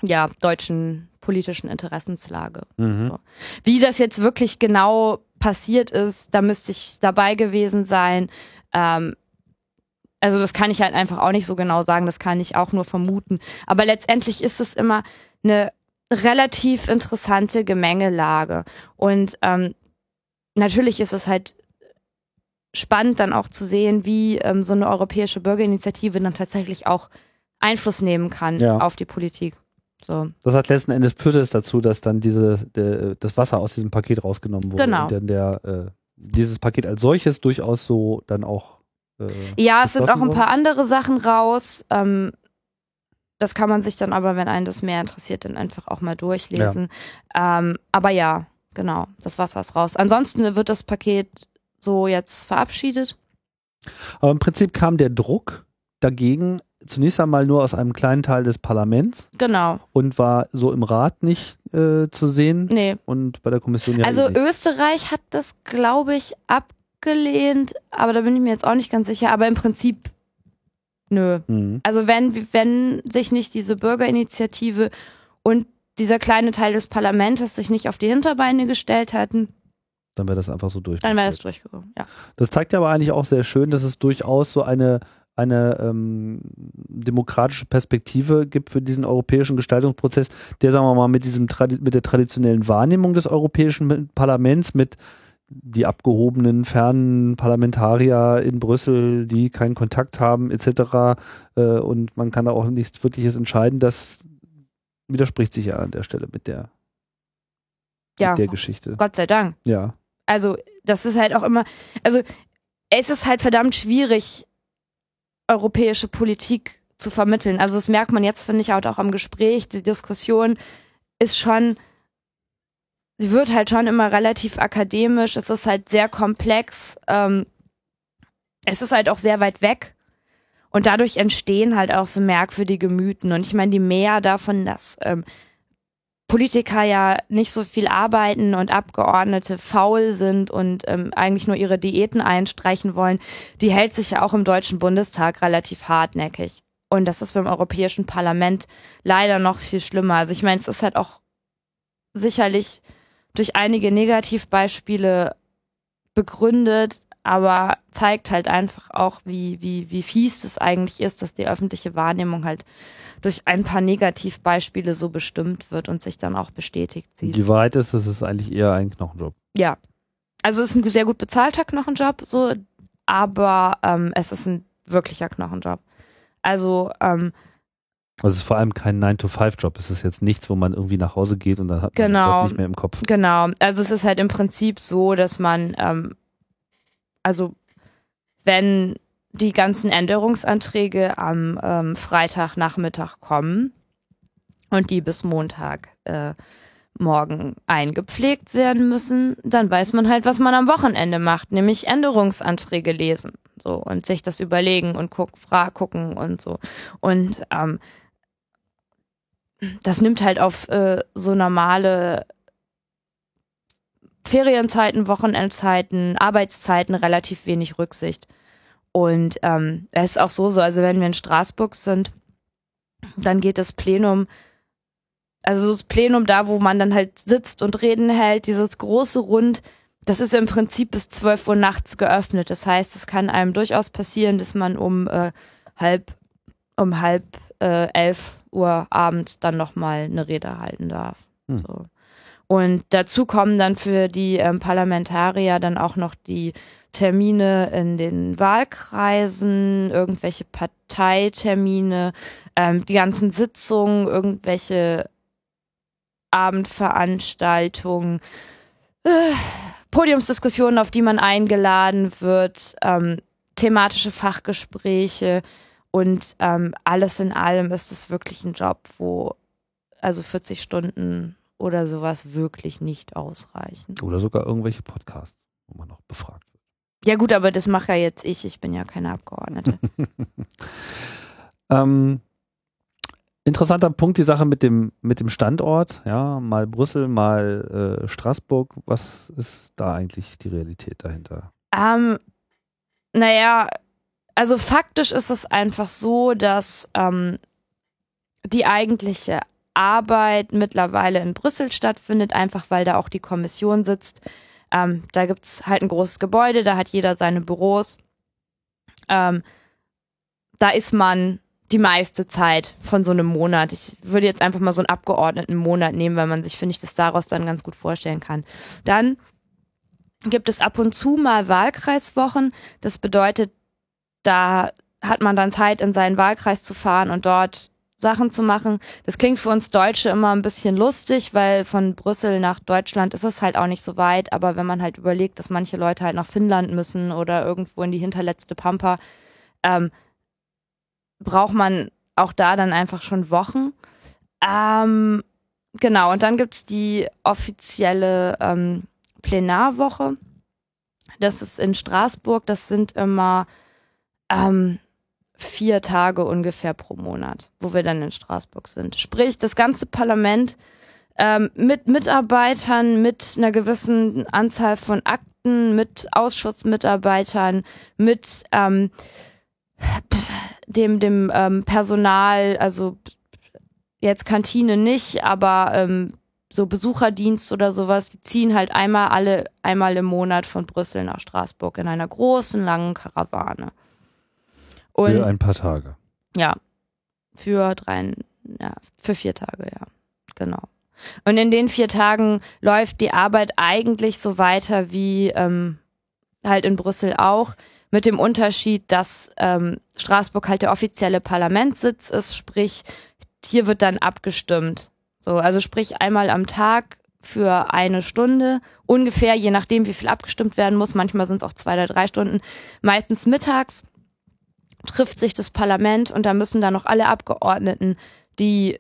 ja, deutschen politischen Interessenslage. Mhm. So. Wie das jetzt wirklich genau passiert ist, da müsste ich dabei gewesen sein. Ähm, also das kann ich halt einfach auch nicht so genau sagen, das kann ich auch nur vermuten. Aber letztendlich ist es immer eine relativ interessante Gemengelage. Und ähm, natürlich ist es halt spannend dann auch zu sehen, wie ähm, so eine europäische Bürgerinitiative dann tatsächlich auch Einfluss nehmen kann Ja. auf die Politik. So. Das hat letzten Endes führte es dazu, dass dann diese, der, das Wasser aus diesem Paket rausgenommen wurde. Genau. Und dann der, äh, dieses Paket als solches durchaus so dann auch. Äh, Ja, es sind auch ein paar andere Sachen raus. Ähm, das kann man sich dann aber, wenn einen das mehr interessiert, dann einfach auch mal durchlesen. Ähm, aber ja, genau, das Wasser ist raus. Ansonsten wird das Paket so jetzt verabschiedet. Aber im Prinzip kam der Druck dagegen zunächst einmal nur aus einem kleinen Teil des Parlaments Genau. und war so im Rat nicht äh, zu sehen Nee. und bei der Kommission ja also nicht. Österreich hat das, glaube ich, abgelehnt, aber da bin ich mir jetzt auch nicht ganz sicher. Aber im Prinzip, nö. Mhm. Also wenn, wenn sich nicht diese Bürgerinitiative und dieser kleine Teil des Parlaments sich nicht auf die Hinterbeine gestellt hätten, Dann wäre das einfach so durch. dann wäre das durchgekommen. Ja. Das zeigt ja aber eigentlich auch sehr schön, dass es durchaus so eine, eine ähm, demokratische Perspektive gibt für diesen europäischen Gestaltungsprozess, der, sagen wir mal, mit diesem mit der traditionellen Wahrnehmung des Europäischen Parlaments, mit die abgehobenen, fernen Parlamentarier in Brüssel, die keinen Kontakt haben, etc. Äh, und man kann da auch nichts Wirkliches entscheiden, das widerspricht sich ja an der Stelle mit der, ja, mit der Geschichte. Gott sei Dank. Ja. Also, das ist halt auch immer, also es ist halt verdammt schwierig, europäische Politik zu vermitteln. Also das merkt man jetzt, finde ich, halt auch am Gespräch. Die Diskussion ist schon, sie wird halt schon immer relativ akademisch. Es ist halt sehr komplex. Ähm, es ist halt auch sehr weit weg. Und dadurch entstehen halt auch so merkwürdige Mythen. Und ich meine, die mehr davon, dass ähm, Politiker ja nicht so viel arbeiten und Abgeordnete faul sind und ähm, eigentlich nur ihre Diäten einstreichen wollen, die hält sich ja auch im Deutschen Bundestag relativ hartnäckig. Und das ist beim Europäischen Parlament leider noch viel schlimmer. Also ich meine, es ist halt auch sicherlich durch einige Negativbeispiele begründet, aber zeigt halt einfach auch, wie, wie, wie fies es eigentlich ist, dass die öffentliche Wahrnehmung halt durch ein paar Negativbeispiele so bestimmt wird und sich dann auch bestätigt sieht. Die Wahrheit ist, es ist eigentlich eher ein Knochenjob. Ja. Also es ist ein sehr gut bezahlter Knochenjob, so, aber ähm, es ist ein wirklicher Knochenjob. Also, ähm, Also es ist vor allem kein 9-to-5-Job. Es ist jetzt nichts, wo man irgendwie nach Hause geht und dann hat man Genau. das nicht mehr im Kopf. Genau, also es ist halt im Prinzip so, dass man, ähm, also wenn die ganzen Änderungsanträge am ähm, Freitagnachmittag kommen und die bis Montag äh, morgen eingepflegt werden müssen, dann weiß man halt, was man am Wochenende macht, nämlich Änderungsanträge lesen, so und sich das überlegen und guck, fra gucken und so. Und ähm, das nimmt halt auf äh, so normale Ferienzeiten, Wochenendzeiten, Arbeitszeiten relativ wenig Rücksicht. Und ähm, es ist auch so, so, also wenn wir in Straßburg sind, dann geht das Plenum, also das Plenum da, wo man dann halt sitzt und Reden hält, dieses große Rund, das ist im Prinzip bis 12 Uhr nachts geöffnet. Das heißt, es kann einem durchaus passieren, dass man um äh, halb, um halb äh, elf Uhr abends dann nochmal eine Rede halten darf. Hm. So. Und dazu kommen dann für die ähm, Parlamentarier dann auch noch die Termine in den Wahlkreisen, irgendwelche Parteitermine, ähm, die ganzen Sitzungen, irgendwelche Abendveranstaltungen, äh, Podiumsdiskussionen, auf die man eingeladen wird, ähm, thematische Fachgespräche und ähm, alles in allem ist es wirklich ein Job, wo also 40 Stunden oder sowas wirklich nicht ausreichen. Oder sogar irgendwelche Podcasts, wo man noch befragt wird. Ja gut, aber das mache ja jetzt ich. Ich bin ja keine Abgeordnete. <laughs> ähm, interessanter Punkt die Sache mit dem mit dem Standort. Ja, mal Brüssel, mal äh, Straßburg. Was ist da eigentlich die Realität dahinter? Ähm, naja, also faktisch ist es einfach so, dass ähm, die eigentliche Arbeit mittlerweile in Brüssel stattfindet, einfach weil da auch die Kommission sitzt. Ähm, da gibt es halt ein großes Gebäude, da hat jeder seine Büros. Ähm, da ist man die meiste Zeit von so einem Monat. Ich würde jetzt einfach mal so einen abgeordneten Monat nehmen, weil man sich, finde ich, das daraus dann ganz gut vorstellen kann. Dann gibt es ab und zu mal Wahlkreiswochen. Das bedeutet, da hat man dann Zeit, in seinen Wahlkreis zu fahren und dort Sachen zu machen. Das klingt für uns Deutsche immer ein bisschen lustig, weil von Brüssel nach Deutschland ist es halt auch nicht so weit. Aber wenn man halt überlegt, dass manche Leute halt nach Finnland müssen oder irgendwo in die hinterletzte Pampa, ähm, braucht man auch da dann einfach schon Wochen. Ähm, genau, und dann gibt's die offizielle ähm, Plenarwoche. Das ist in Straßburg. Das sind immer ähm, vier Tage ungefähr pro Monat, wo wir dann in Straßburg sind. Sprich, das ganze Parlament ähm, mit Mitarbeitern, mit einer gewissen Anzahl von Akten, mit Ausschussmitarbeitern, mit ähm, dem, dem ähm, Personal, also jetzt Kantine nicht, aber ähm, so Besucherdienst oder sowas, die ziehen halt einmal alle, einmal im Monat von Brüssel nach Straßburg in einer großen, langen Karawane. Und, für ein paar Tage. Ja. Für drei, ja, für vier Tage, ja. Genau. Und in den vier Tagen läuft die Arbeit eigentlich so weiter wie ähm, halt in Brüssel auch, mit dem Unterschied, dass ähm, Straßburg halt der offizielle Parlamentssitz ist, sprich, hier wird dann abgestimmt so, also sprich einmal am Tag für eine Stunde, ungefähr, je nachdem, wie viel abgestimmt werden muss. Manchmal sind es auch zwei oder drei Stunden. Meistens mittags trifft sich das Parlament und da müssen dann noch alle Abgeordneten, die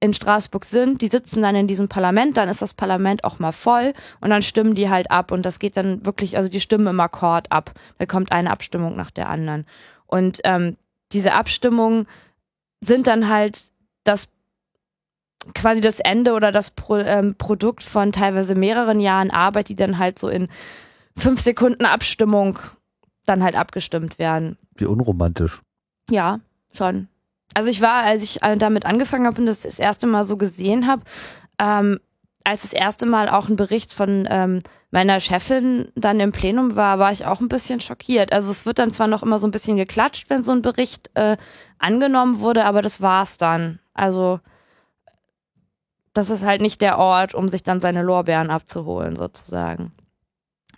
in Straßburg sind, die sitzen dann in diesem Parlament, dann ist das Parlament auch mal voll und dann stimmen die halt ab und das geht dann wirklich, also die stimmen im Akkord ab. Da kommt eine Abstimmung nach der anderen. Und ähm, diese Abstimmungen sind dann halt das quasi das Ende oder das Pro, ähm, Produkt von teilweise mehreren Jahren Arbeit, die dann halt so in fünf Sekunden Abstimmung dann halt abgestimmt werden. Wie unromantisch. Ja, schon. Also ich war, als ich äh, damit angefangen habe und das das erste Mal so gesehen habe, ähm, als das erste Mal auch ein Bericht von ähm, meiner Chefin dann im Plenum war, war ich auch ein bisschen schockiert. Also es wird dann zwar noch immer so ein bisschen geklatscht, wenn so ein Bericht äh, angenommen wurde, aber das war's dann. Also das ist halt nicht der Ort, um sich dann seine Lorbeeren abzuholen, sozusagen.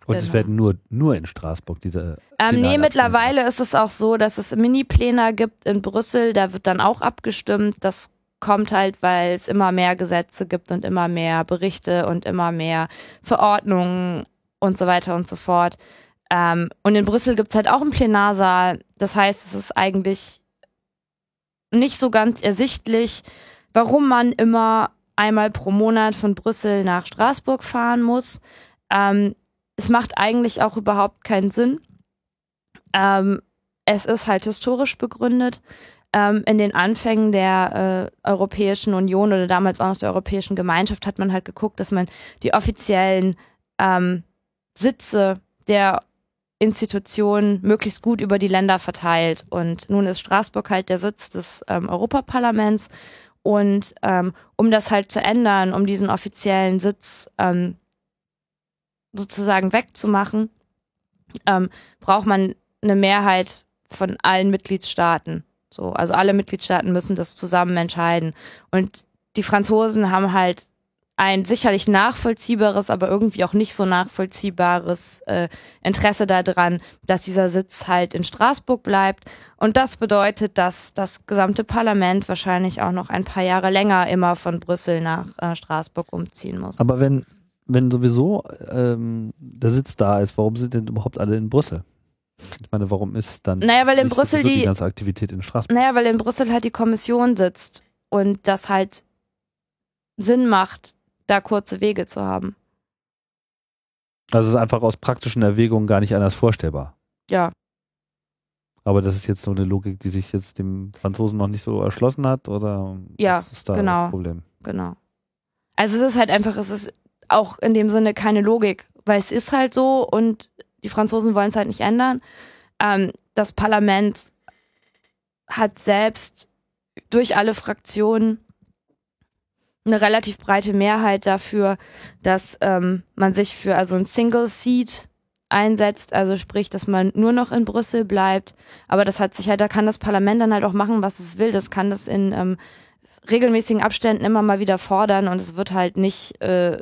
Und genau. es werden nur, nur in Straßburg diese. Ähm, nee, mittlerweile ist es auch so, dass es Mini-Pläne gibt in Brüssel, da wird dann auch abgestimmt. Das kommt halt, weil es immer mehr Gesetze gibt und immer mehr Berichte und immer mehr Verordnungen und so weiter und so fort. Ähm, und in Brüssel gibt es halt auch einen Plenarsaal. Das heißt, es ist eigentlich nicht so ganz ersichtlich, warum man immer einmal pro Monat von Brüssel nach Straßburg fahren muss. Ähm, es macht eigentlich auch überhaupt keinen Sinn. Ähm, es ist halt historisch begründet. Ähm, in den Anfängen der äh, Europäischen Union oder damals auch noch der Europäischen Gemeinschaft hat man halt geguckt, dass man die offiziellen ähm, Sitze der Institutionen möglichst gut über die Länder verteilt. Und nun ist Straßburg halt der Sitz des ähm, Europaparlaments und ähm, um das halt zu ändern, um diesen offiziellen Sitz ähm, sozusagen wegzumachen, ähm, braucht man eine Mehrheit von allen Mitgliedstaaten. So, also alle Mitgliedstaaten müssen das zusammen entscheiden. Und die Franzosen haben halt ein sicherlich nachvollziehbares, aber irgendwie auch nicht so nachvollziehbares äh, Interesse daran, dass dieser Sitz halt in Straßburg bleibt. Und das bedeutet, dass das gesamte Parlament wahrscheinlich auch noch ein paar Jahre länger immer von Brüssel nach äh, Straßburg umziehen muss. Aber wenn, wenn sowieso ähm, der Sitz da ist, warum sind denn überhaupt alle in Brüssel? Ich meine, warum ist dann naja, weil in Brüssel die, die ganze Aktivität in Straßburg? Naja, weil in Brüssel halt die Kommission sitzt und das halt Sinn macht, da kurze Wege zu haben. Also es ist einfach aus praktischen Erwägungen gar nicht anders vorstellbar. Ja. Aber das ist jetzt so eine Logik, die sich jetzt dem Franzosen noch nicht so erschlossen hat, oder Ja, ist da genau. das Problem? Genau. Also es ist halt einfach, es ist auch in dem Sinne keine Logik, weil es ist halt so und die Franzosen wollen es halt nicht ändern. Ähm, das Parlament hat selbst durch alle Fraktionen eine relativ breite Mehrheit dafür, dass ähm, man sich für also ein Single Seat einsetzt, also sprich, dass man nur noch in Brüssel bleibt. Aber das hat sich halt, da kann das Parlament dann halt auch machen, was es will. Das kann das in ähm, regelmäßigen Abständen immer mal wieder fordern und es wird halt nicht, äh,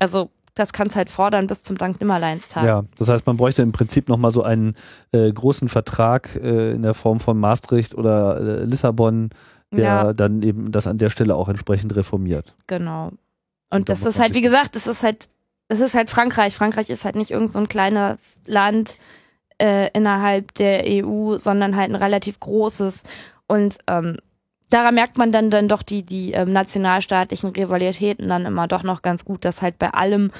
also das kann es halt fordern bis zum Dank Nimmerleinstag. Ja, das heißt, man bräuchte im Prinzip nochmal so einen äh, großen Vertrag äh, in der Form von Maastricht oder äh, Lissabon, der Ja. dann eben das an der Stelle auch entsprechend reformiert. Genau. Und Und da das ist halt, wie gesagt, das ist halt, das ist halt Frankreich. Frankreich ist halt nicht irgend so ein kleines Land äh, innerhalb der EU, sondern halt ein relativ großes. Und ähm, daran merkt man dann dann doch die, die ähm, nationalstaatlichen Rivalitäten dann immer doch noch ganz gut, dass halt bei allem,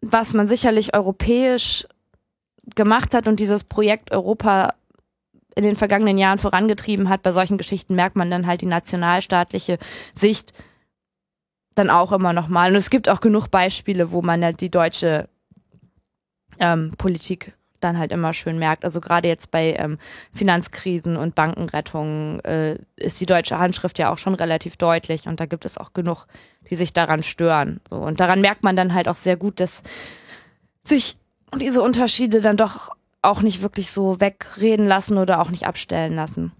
was man sicherlich europäisch gemacht hat und dieses Projekt Europa in den vergangenen Jahren vorangetrieben hat, bei solchen Geschichten merkt man dann halt die nationalstaatliche Sicht dann auch immer noch mal. Und es gibt auch genug Beispiele, wo man halt die deutsche ähm, Politik dann halt immer schön merkt. Also gerade jetzt bei ähm, Finanzkrisen und Bankenrettungen äh, ist die deutsche Handschrift ja auch schon relativ deutlich und da gibt es auch genug, die sich daran stören. So, und daran merkt man dann halt auch sehr gut, dass sich diese Unterschiede dann doch auch nicht wirklich so wegreden lassen oder auch nicht abstellen lassen.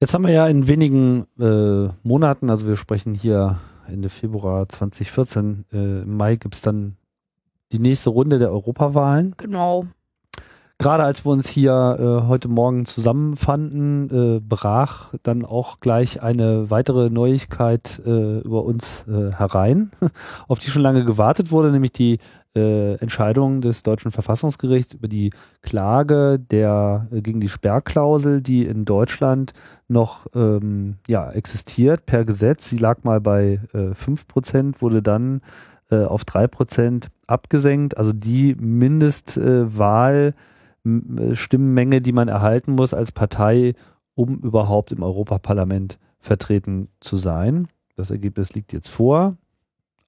Jetzt haben wir ja in wenigen äh, Monaten, also wir sprechen hier Ende Februar 2014, äh, im Mai gibt es dann die nächste Runde der Europawahlen. Genau. Gerade als wir uns hier äh, heute Morgen zusammenfanden, äh, brach dann auch gleich eine weitere Neuigkeit äh, über uns äh, herein, <laughs> auf die schon lange gewartet wurde, nämlich die äh, Entscheidung des deutschen Verfassungsgerichts über die Klage der äh, gegen die Sperrklausel, die in Deutschland noch ähm, ja, existiert per Gesetz. Sie lag mal bei äh, 5%, wurde dann äh, auf 3% abgesenkt. Also die Mindestwahl M- äh, die man erhalten muss als Partei, um überhaupt im Europaparlament vertreten zu sein. Das Ergebnis liegt jetzt vor.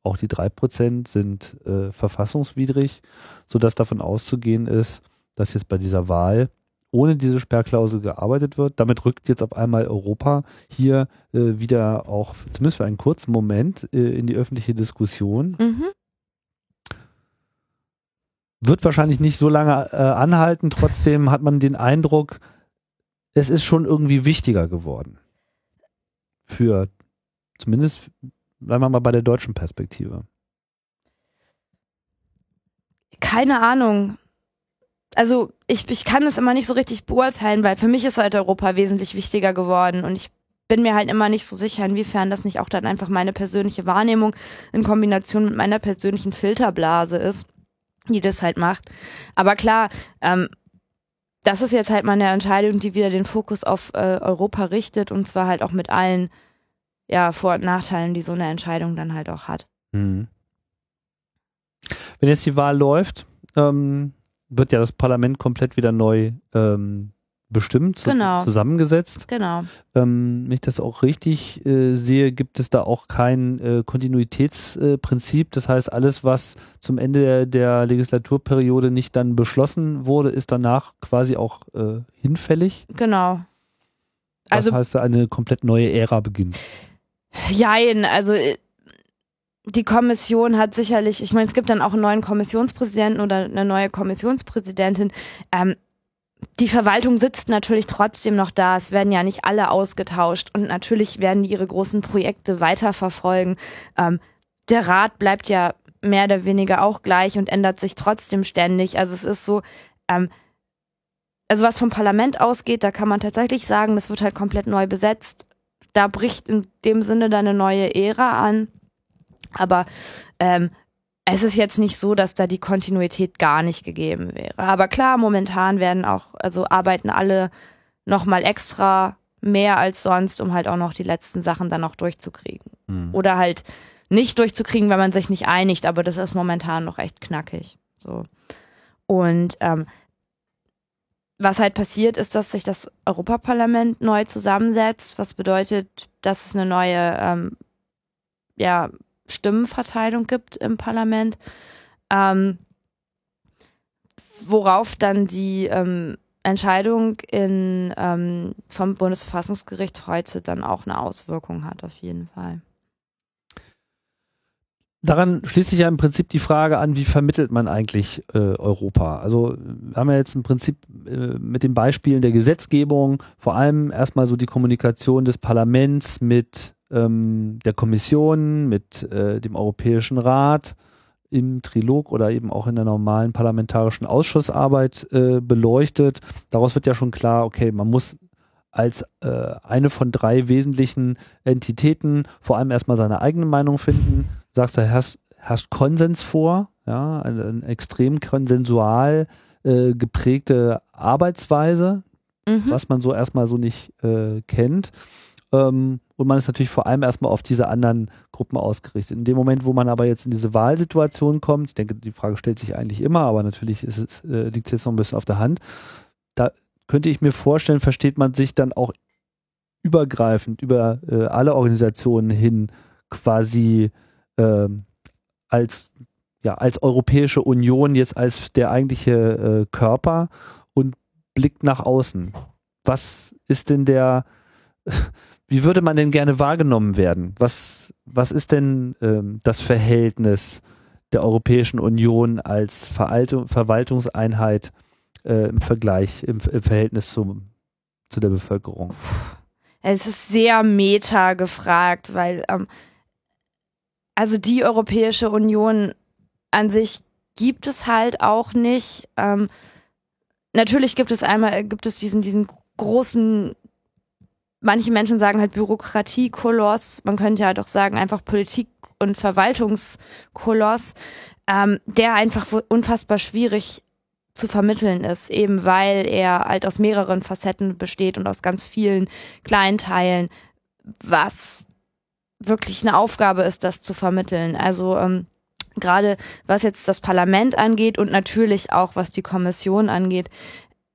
Auch die 3% sind äh, verfassungswidrig, sodass davon auszugehen ist, dass jetzt bei dieser Wahl ohne diese Sperrklausel gearbeitet wird. Damit rückt jetzt auf einmal Europa hier äh, wieder auch, zumindest für einen kurzen Moment, äh, in die öffentliche Diskussion Mhm. wird wahrscheinlich nicht so lange äh, anhalten. Trotzdem hat man den Eindruck, es ist schon irgendwie wichtiger geworden. Für zumindest, bleiben wir mal bei der deutschen Perspektive. Keine Ahnung. Also ich, ich kann es immer nicht so richtig beurteilen, weil für mich ist halt Europa wesentlich wichtiger geworden und ich bin mir halt immer nicht so sicher, inwiefern das nicht auch dann einfach meine persönliche Wahrnehmung in Kombination mit meiner persönlichen Filterblase ist, die das halt macht. Aber klar, ähm, das ist jetzt halt mal eine Entscheidung, die wieder den Fokus auf äh, Europa richtet und zwar halt auch mit allen ja, Vor- und Nachteilen, die so eine Entscheidung dann halt auch hat. Wenn jetzt die Wahl läuft, ähm, wird ja das Parlament komplett wieder neu ähm, bestimmt, Genau. zusammengesetzt. Genau. Ähm, wenn ich das auch richtig äh, sehe, gibt es da auch kein äh, Kontinuitätsprinzip. Äh, das heißt, alles, was zum Ende der, der Legislaturperiode nicht dann beschlossen wurde, ist danach quasi auch äh, hinfällig. Genau. Das Also heißt, eine komplett neue Ära beginnt. Jein, also äh, die Kommission hat sicherlich, ich meine, es gibt dann auch einen neuen Kommissionspräsidenten oder eine neue Kommissionspräsidentin. Ähm, die Verwaltung sitzt natürlich trotzdem noch da. Es werden ja nicht alle ausgetauscht und natürlich werden die ihre großen Projekte weiterverfolgen. Ähm, der Rat bleibt ja mehr oder weniger auch gleich und ändert sich trotzdem ständig. Also es ist so, ähm, also was vom Parlament ausgeht, da kann man tatsächlich sagen, das wird halt komplett neu besetzt. Da bricht in dem Sinne dann eine neue Ära an. Aber ähm, es ist jetzt nicht so, dass da die Kontinuität gar nicht gegeben wäre. Aber klar, momentan werden auch, also arbeiten alle nochmal extra mehr als sonst, um halt auch noch die letzten Sachen dann noch durchzukriegen. Oder halt nicht durchzukriegen, wenn man sich nicht einigt, aber das ist momentan noch echt knackig. So. Und ähm, was halt passiert, ist, dass sich das Europaparlament neu zusammensetzt, was bedeutet, dass es eine neue ähm, ja, Stimmenverteilung gibt im Parlament, ähm, worauf dann die ähm, Entscheidung in, ähm, vom Bundesverfassungsgericht heute dann auch eine Auswirkung hat, auf jeden Fall. Daran schließt sich ja im Prinzip die Frage an, wie vermittelt man eigentlich äh, Europa? Also wir haben ja jetzt im Prinzip äh, mit den Beispielen der Gesetzgebung vor allem erstmal so die Kommunikation des Parlaments mit ähm, der Kommission, mit äh, dem Europäischen Rat im Trilog oder eben auch in der normalen parlamentarischen Ausschussarbeit äh, beleuchtet. Daraus wird ja schon klar, okay, man muss als äh, eine von drei wesentlichen Entitäten vor allem erstmal seine eigene Meinung finden. Du sagst, da herrscht, herrscht Konsens vor, ja, eine, eine extrem konsensual äh, geprägte Arbeitsweise, mhm. was man so erstmal so nicht äh, kennt. Ähm, und man ist natürlich vor allem erstmal auf diese anderen Gruppen ausgerichtet. In dem Moment, wo man aber jetzt in diese Wahlsituation kommt, ich denke, die Frage stellt sich eigentlich immer, aber natürlich es, äh, liegt es jetzt noch ein bisschen auf der Hand, da könnte ich mir vorstellen, versteht man sich dann auch übergreifend über äh, alle Organisationen hin quasi äh, als ja als Europäische Union jetzt als der eigentliche äh, Körper und blickt nach außen. Was ist denn der wie würde man denn gerne wahrgenommen werden? Was, was ist denn ähm, das Verhältnis der Europäischen Union als Veraltung, Verwaltungseinheit äh, im Vergleich, im, im Verhältnis zu, zu der Bevölkerung? Es ist sehr meta gefragt, weil ähm, also die Europäische Union an sich gibt es halt auch nicht. Ähm, natürlich gibt es einmal, gibt es diesen, diesen großen manche Menschen sagen halt Bürokratiekoloss, man könnte ja doch sagen einfach Politik- und Verwaltungskoloss, ähm, der einfach unfassbar schwierig zu vermitteln ist, eben weil er halt aus mehreren Facetten besteht und aus ganz vielen kleinen Teilen, was wirklich eine Aufgabe ist, das zu vermitteln. Also ähm, gerade was jetzt das Parlament angeht und natürlich auch was die Kommission angeht,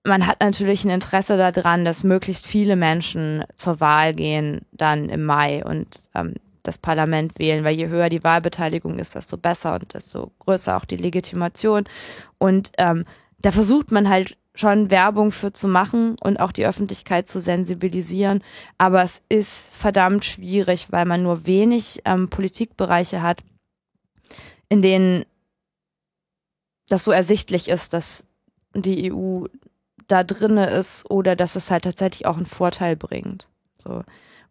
man hat natürlich ein Interesse daran, dass möglichst viele Menschen zur Wahl gehen, dann im Mai und ähm, das Parlament wählen, weil je höher die Wahlbeteiligung ist, desto besser und desto größer auch die Legitimation. Und ähm, da versucht man halt schon Werbung für zu machen und auch die Öffentlichkeit zu sensibilisieren. Aber es ist verdammt schwierig, weil man nur wenig ähm, Politikbereiche hat, in denen das so ersichtlich ist, dass die EU da drinne ist oder dass es halt tatsächlich auch einen Vorteil bringt. So.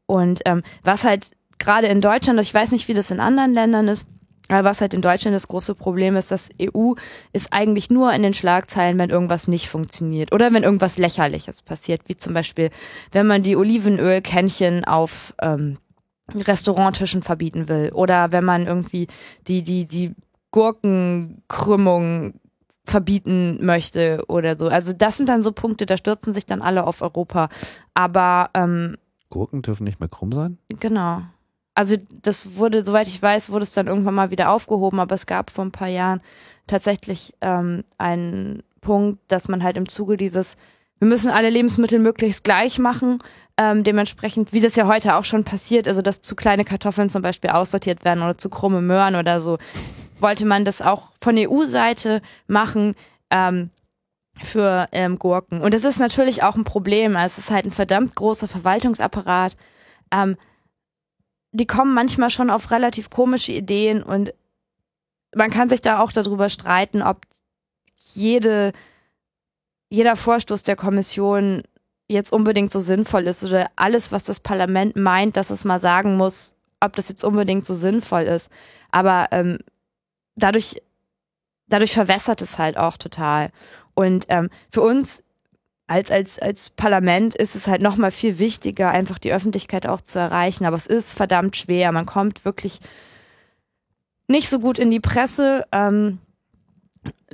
Und ähm, was halt gerade in Deutschland, ich weiß nicht, wie das in anderen Ländern ist, aber was halt in Deutschland das große Problem ist, dass EU ist eigentlich nur in den Schlagzeilen, wenn irgendwas nicht funktioniert oder wenn irgendwas Lächerliches passiert, wie zum Beispiel, wenn man die Olivenölkännchen auf ähm, Restauranttischen verbieten will oder wenn man irgendwie die, die, die Gurkenkrümmung verbieten möchte oder so. Also das sind dann so Punkte, da stürzen sich dann alle auf Europa. Aber ähm, Gurken dürfen nicht mehr krumm sein? Genau. Also das wurde, soweit ich weiß, wurde es dann irgendwann mal wieder aufgehoben, aber es gab vor ein paar Jahren tatsächlich ähm, einen Punkt, dass man halt im Zuge dieses wir müssen alle Lebensmittel möglichst gleich machen. Ähm, dementsprechend, wie das ja heute auch schon passiert, also dass zu kleine Kartoffeln zum Beispiel aussortiert werden oder zu krumme Möhren oder so, wollte man das auch von EU-Seite machen ähm, für ähm, Gurken. Und das ist natürlich auch ein Problem. Also es ist halt ein verdammt großer Verwaltungsapparat. Ähm, die kommen manchmal schon auf relativ komische Ideen und man kann sich da auch darüber streiten, ob jede jeder Vorstoß der Kommission jetzt unbedingt so sinnvoll ist oder alles, was das Parlament meint, dass es mal sagen muss, ob das jetzt unbedingt so sinnvoll ist. Aber ähm, dadurch, dadurch verwässert es halt auch total. Und ähm, für uns als, als, als Parlament ist es halt nochmal viel wichtiger, einfach die Öffentlichkeit auch zu erreichen. Aber es ist verdammt schwer. Man kommt wirklich nicht so gut in die Presse. Ähm,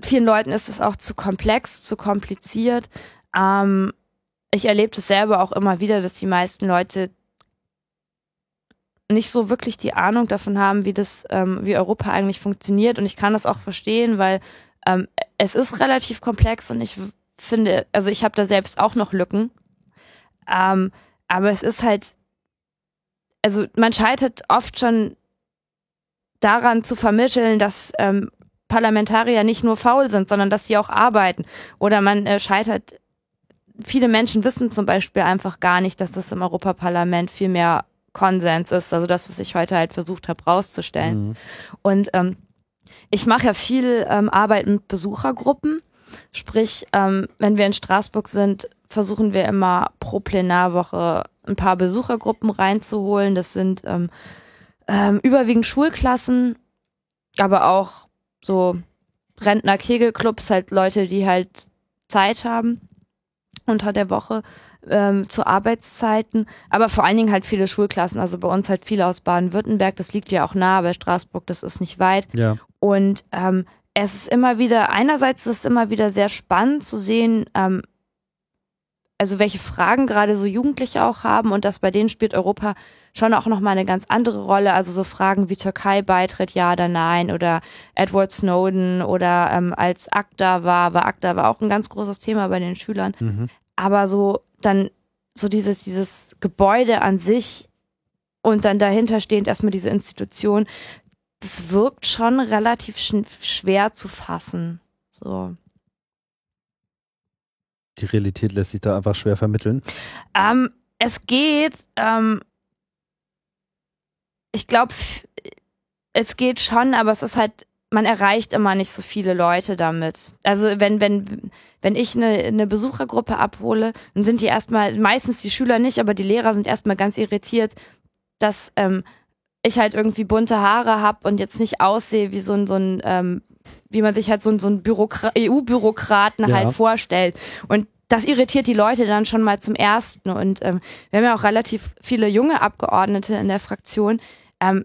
vielen Leuten ist es auch zu komplex, zu kompliziert. Ähm, ich erlebe das selber auch immer wieder, dass die meisten Leute nicht so wirklich die Ahnung davon haben, wie das, ähm, wie Europa eigentlich funktioniert. Und ich kann das auch verstehen, weil ähm, es ist relativ komplex und ich finde, also ich habe da selbst auch noch Lücken. Ähm, aber es ist halt, also man scheitert oft schon daran zu vermitteln, dass ähm, Parlamentarier nicht nur faul sind, sondern dass sie auch arbeiten. Oder man äh, scheitert, viele Menschen wissen zum Beispiel einfach gar nicht, dass das im Europaparlament viel mehr Konsens ist. Also das, was ich heute halt versucht habe rauszustellen. Mhm. Und ähm, ich mache ja viel ähm, Arbeit mit Besuchergruppen. Sprich, ähm, wenn wir in Straßburg sind, versuchen wir immer pro Plenarwoche ein paar Besuchergruppen reinzuholen. Das sind ähm, ähm, überwiegend Schulklassen, aber auch so Rentner-Kegelclubs, halt Leute, die halt Zeit haben unter der Woche ähm, zu Arbeitszeiten, aber vor allen Dingen halt viele Schulklassen. Also bei uns halt viele aus Baden-Württemberg, das liegt ja auch nah bei Straßburg, das ist nicht weit. Ja. Und ähm, es ist immer wieder, einerseits ist es immer wieder sehr spannend zu sehen, ähm, also welche Fragen gerade so Jugendliche auch haben und das bei denen spielt Europa schon auch nochmal eine ganz andere Rolle. Also so Fragen wie Türkei-Beitritt, ja oder nein, oder Edward Snowden oder ähm, als ACTA war, war ACTA war auch ein ganz großes Thema bei den Schülern. Mhm. Aber so dann so dieses, dieses Gebäude an sich und dann dahinter stehend erstmal diese Institution, das wirkt schon relativ sch schwer zu fassen. So. Die Realität lässt sich da einfach schwer vermitteln. Ähm, es geht, ähm, ich glaube, es geht schon, aber es ist halt, man erreicht immer nicht so viele Leute damit. Also wenn, wenn, wenn ich eine, eine Besuchergruppe abhole, dann sind die erstmal, meistens die Schüler nicht, aber die Lehrer sind erstmal ganz irritiert, dass ähm, ich halt irgendwie bunte Haare habe und jetzt nicht aussehe wie so ein, so ein ähm, wie man sich halt so, so ein EU-Bürokraten ja. halt vorstellt. Und das irritiert die Leute dann schon mal zum Ersten. Und ähm, wir haben ja auch relativ viele junge Abgeordnete in der Fraktion. Ähm,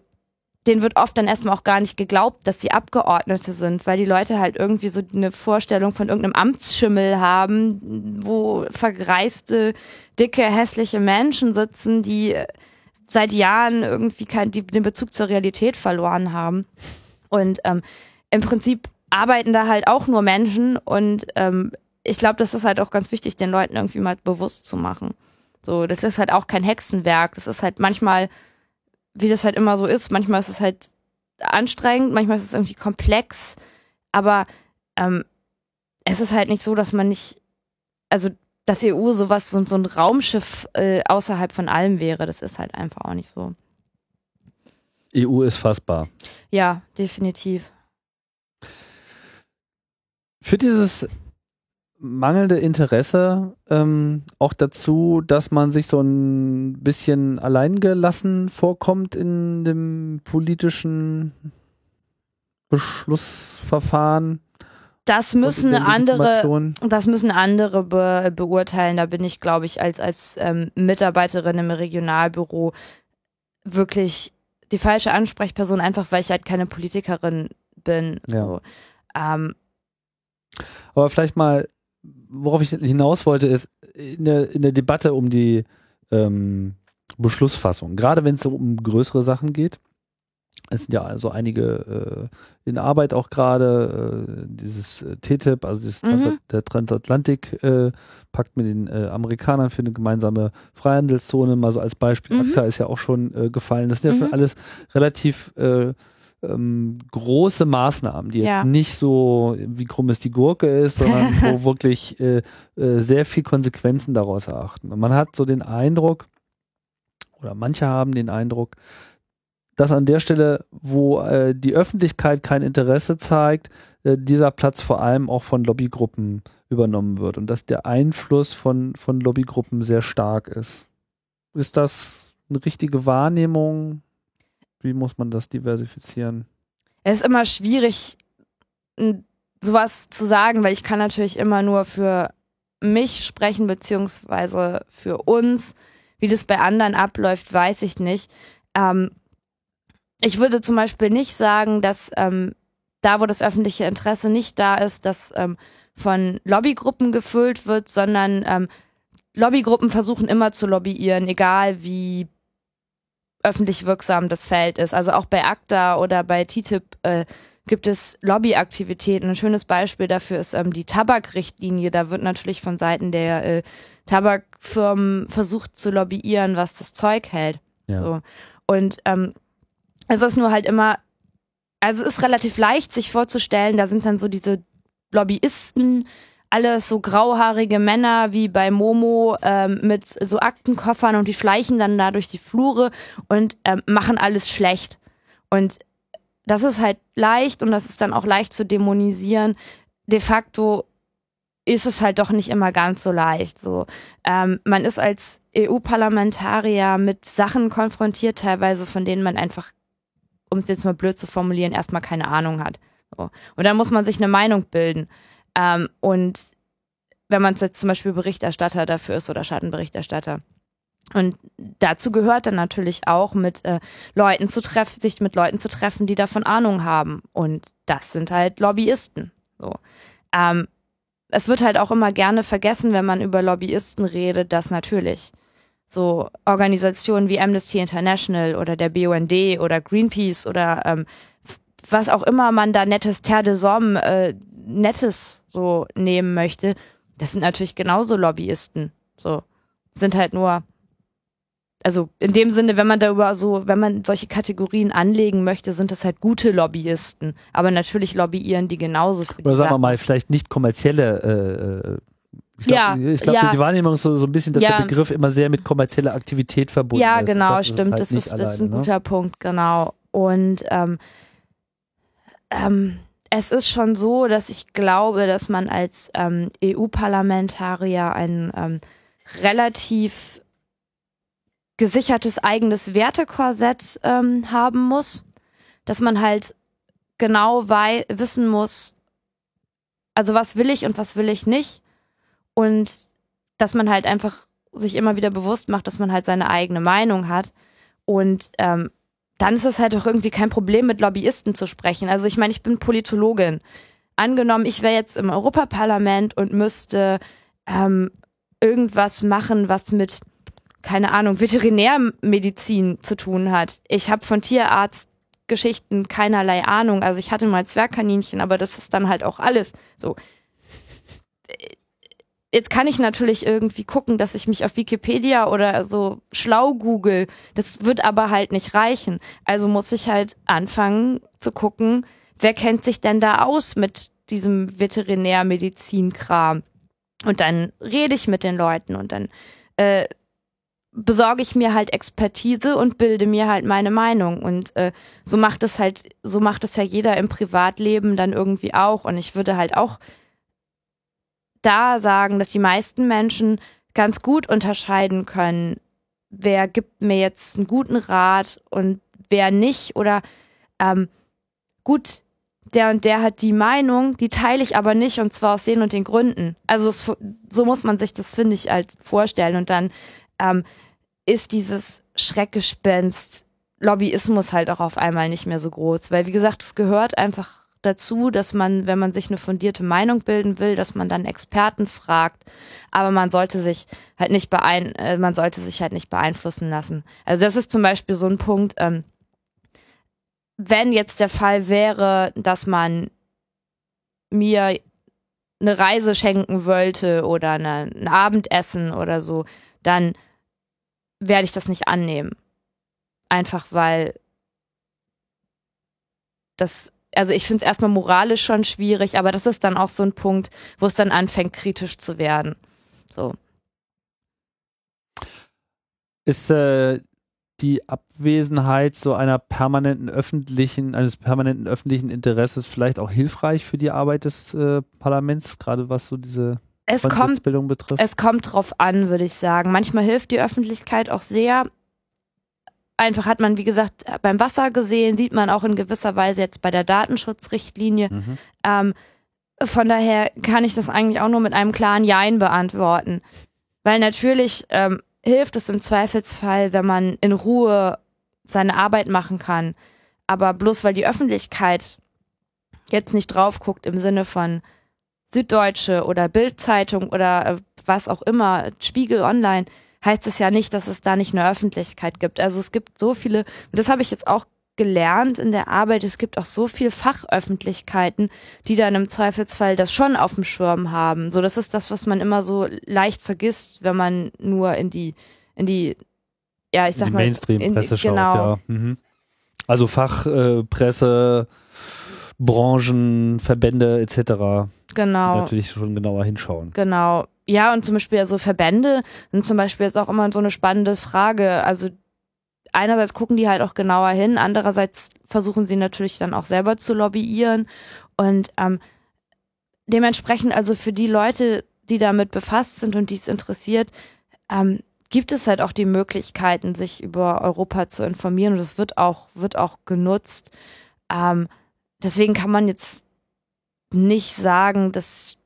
denen wird oft dann erstmal auch gar nicht geglaubt, dass sie Abgeordnete sind, weil die Leute halt irgendwie so eine Vorstellung von irgendeinem Amtsschimmel haben, wo vergreiste, dicke, hässliche Menschen sitzen, die seit Jahren irgendwie kein, die den Bezug zur Realität verloren haben. Und ähm, im Prinzip arbeiten da halt auch nur Menschen und ähm, ich glaube, das ist halt auch ganz wichtig, den Leuten irgendwie mal bewusst zu machen. So, das ist halt auch kein Hexenwerk. Das ist halt manchmal, wie das halt immer so ist, manchmal ist es halt anstrengend, manchmal ist es irgendwie komplex, aber ähm, es ist halt nicht so, dass man nicht, also dass EU sowas, so, so ein Raumschiff äh, außerhalb von allem wäre, das ist halt einfach auch nicht so. EU ist fassbar. Ja, definitiv. Für dieses mangelnde Interesse ähm, auch dazu, dass man sich so ein bisschen alleingelassen vorkommt in dem politischen Beschlussverfahren? Das müssen andere, das müssen andere be beurteilen. Da bin ich, glaube ich, als als ähm, Mitarbeiterin im Regionalbüro wirklich die falsche Ansprechperson, einfach weil ich halt keine Politikerin bin. Ja. So. Ähm, aber vielleicht mal worauf ich hinaus wollte, ist in der, in der Debatte um die ähm, Beschlussfassung, gerade wenn es um größere Sachen geht, es sind ja also einige äh, in Arbeit auch gerade, äh, dieses äh, TTIP, also das mhm. der Transatlantik-Pakt äh, mit den äh, Amerikanern für eine gemeinsame Freihandelszone, mal so als Beispiel. Mhm. ACTA ist ja auch schon gefallen. Das sind ja mhm. schon alles relativ ähm, große Maßnahmen, die ja. jetzt nicht so, wie krumm es die Gurke ist, sondern <laughs> wo wirklich äh, äh, sehr viel Konsequenzen daraus erachten. Und man hat so den Eindruck, oder manche haben den Eindruck, dass an der Stelle, wo äh, die Öffentlichkeit kein Interesse zeigt, äh, dieser Platz vor allem auch von Lobbygruppen übernommen wird und dass der Einfluss von, von Lobbygruppen sehr stark ist. Ist das eine richtige Wahrnehmung? Wie muss man das diversifizieren? Es ist immer schwierig, sowas zu sagen, weil ich kann natürlich immer nur für mich sprechen, beziehungsweise für uns. Wie das bei anderen abläuft, weiß ich nicht. Ähm, ich würde zum Beispiel nicht sagen, dass ähm, da, wo das öffentliche Interesse nicht da ist, dass ähm, von Lobbygruppen gefüllt wird, sondern ähm, Lobbygruppen versuchen immer zu lobbyieren, egal wie öffentlich wirksam das Feld ist. Also auch bei ACTA oder bei TTIP äh, gibt es Lobbyaktivitäten. Ein schönes Beispiel dafür ist ähm, die Tabakrichtlinie. Da wird natürlich von Seiten der äh, Tabakfirmen versucht zu lobbyieren, was das Zeug hält. Ja. So. Und ähm, es ist nur halt immer, also es ist relativ leicht, sich vorzustellen, da sind dann so diese Lobbyisten, alles so grauhaarige Männer wie bei Momo ähm, mit so Aktenkoffern und die schleichen dann da durch die Flure und ähm, machen alles schlecht. Und das ist halt leicht und das ist dann auch leicht zu dämonisieren. De facto ist es halt doch nicht immer ganz so leicht. So, ähm, man ist als EU-Parlamentarier mit Sachen konfrontiert, teilweise von denen man einfach, um es jetzt mal blöd zu formulieren, erstmal keine Ahnung hat. So. Und dann muss man sich eine Meinung bilden. Ähm, und wenn man jetzt zum Beispiel Berichterstatter dafür ist oder Schattenberichterstatter. Und dazu gehört dann natürlich auch mit äh, Leuten zu treffen, sich mit Leuten zu treffen, die davon Ahnung haben. Und das sind halt Lobbyisten. So. Ähm, es wird halt auch immer gerne vergessen, wenn man über Lobbyisten redet, dass natürlich so Organisationen wie Amnesty International oder der BUND oder Greenpeace oder ähm, was auch immer man da nettes Terre de Somme, äh, nettes so nehmen möchte, das sind natürlich genauso Lobbyisten. So sind halt nur also in dem Sinne, wenn man darüber so, wenn man solche Kategorien anlegen möchte, sind das halt gute Lobbyisten. Aber natürlich lobbyieren die genauso für Oder sagen wir mal, vielleicht nicht kommerzielle äh, äh ich glaube, ja, glaub, ja. die Wahrnehmung ist so, so ein bisschen, dass ja. der Begriff immer sehr mit kommerzieller Aktivität verbunden ja, ist. Ja, genau, das stimmt. Halt das, ist, das ist ein ne? guter Punkt, genau. Und ähm, ähm, es ist schon so, dass ich glaube, dass man als ähm, EU-Parlamentarier ein ähm, relativ gesichertes eigenes Wertekorsett ähm, haben muss, dass man halt genau wei wissen muss, also was will ich und was will ich nicht. Und dass man halt einfach sich immer wieder bewusst macht, dass man halt seine eigene Meinung hat. Und ähm, dann ist es halt auch irgendwie kein Problem, mit Lobbyisten zu sprechen. Also ich meine, ich bin Politologin. Angenommen, ich wäre jetzt im Europaparlament und müsste ähm, irgendwas machen, was mit keine Ahnung, Veterinärmedizin zu tun hat. Ich habe von Tierarztgeschichten keinerlei Ahnung. Also ich hatte mal Zwergkaninchen, aber das ist dann halt auch alles. So. Jetzt kann ich natürlich irgendwie gucken, dass ich mich auf Wikipedia oder so schlau google. Das wird aber halt nicht reichen. Also muss ich halt anfangen zu gucken, wer kennt sich denn da aus mit diesem Veterinärmedizinkram. Und dann rede ich mit den Leuten und dann äh, besorge ich mir halt Expertise und bilde mir halt meine Meinung. Und äh, so macht es halt, so macht es ja jeder im Privatleben dann irgendwie auch. Und ich würde halt auch da sagen, dass die meisten Menschen ganz gut unterscheiden können, wer gibt mir jetzt einen guten Rat und wer nicht. Oder ähm, gut, der und der hat die Meinung, die teile ich aber nicht und zwar aus den und den Gründen. Also es, so muss man sich das, finde ich, halt vorstellen. Und dann ähm, ist dieses Schreckgespenst Lobbyismus halt auch auf einmal nicht mehr so groß. Weil, wie gesagt, es gehört einfach dazu, dass man, wenn man sich eine fundierte Meinung bilden will, dass man dann Experten fragt. Aber man sollte sich halt nicht beein äh, man sollte sich halt nicht beeinflussen lassen. Also das ist zum Beispiel so ein Punkt, ähm, wenn jetzt der Fall wäre, dass man mir eine Reise schenken wollte oder eine, ein Abendessen oder so, dann werde ich das nicht annehmen. Einfach weil das, also ich finde es erstmal moralisch schon schwierig, aber das ist dann auch so ein Punkt, wo es dann anfängt, kritisch zu werden. So. Ist äh, die Abwesenheit so einer permanenten öffentlichen, eines permanenten öffentlichen Interesses vielleicht auch hilfreich für die Arbeit des äh, Parlaments, gerade was so diese es kommt, betrifft? Es kommt drauf an, würde ich sagen. Manchmal hilft die Öffentlichkeit auch sehr. Einfach hat man, wie gesagt, beim Wasser gesehen, sieht man auch in gewisser Weise jetzt bei der Datenschutzrichtlinie. Mhm. Ähm, von daher kann ich das eigentlich auch nur mit einem klaren Jein beantworten. Weil natürlich ähm, hilft es im Zweifelsfall, wenn man in Ruhe seine Arbeit machen kann. Aber bloß weil die Öffentlichkeit jetzt nicht drauf guckt im Sinne von, Süddeutsche oder Bildzeitung oder äh, was auch immer, Spiegel Online, heißt es ja nicht, dass es da nicht eine Öffentlichkeit gibt. Also es gibt so viele, das habe ich jetzt auch gelernt in der Arbeit, es gibt auch so viel Fachöffentlichkeiten, die dann im Zweifelsfall das schon auf dem Schirm haben. So, das ist das, was man immer so leicht vergisst, wenn man nur in die, in die, ja, ich sag die mal, Mainstream-Presse schaut, genau. ja. Mhm. Also Fachpresse, äh, Branchen, Verbände etc., die Genau. natürlich schon genauer hinschauen. Genau. Ja, und zum Beispiel so Verbände sind zum Beispiel jetzt auch immer so eine spannende Frage. Also einerseits gucken die halt auch genauer hin, andererseits versuchen sie natürlich dann auch selber zu lobbyieren. Und ähm, dementsprechend, also für die Leute, die damit befasst sind und die es interessiert, ähm, gibt es halt auch die Möglichkeiten, sich über Europa zu informieren und es wird auch, wird auch genutzt. Ähm, deswegen kann man jetzt nicht sagen, dass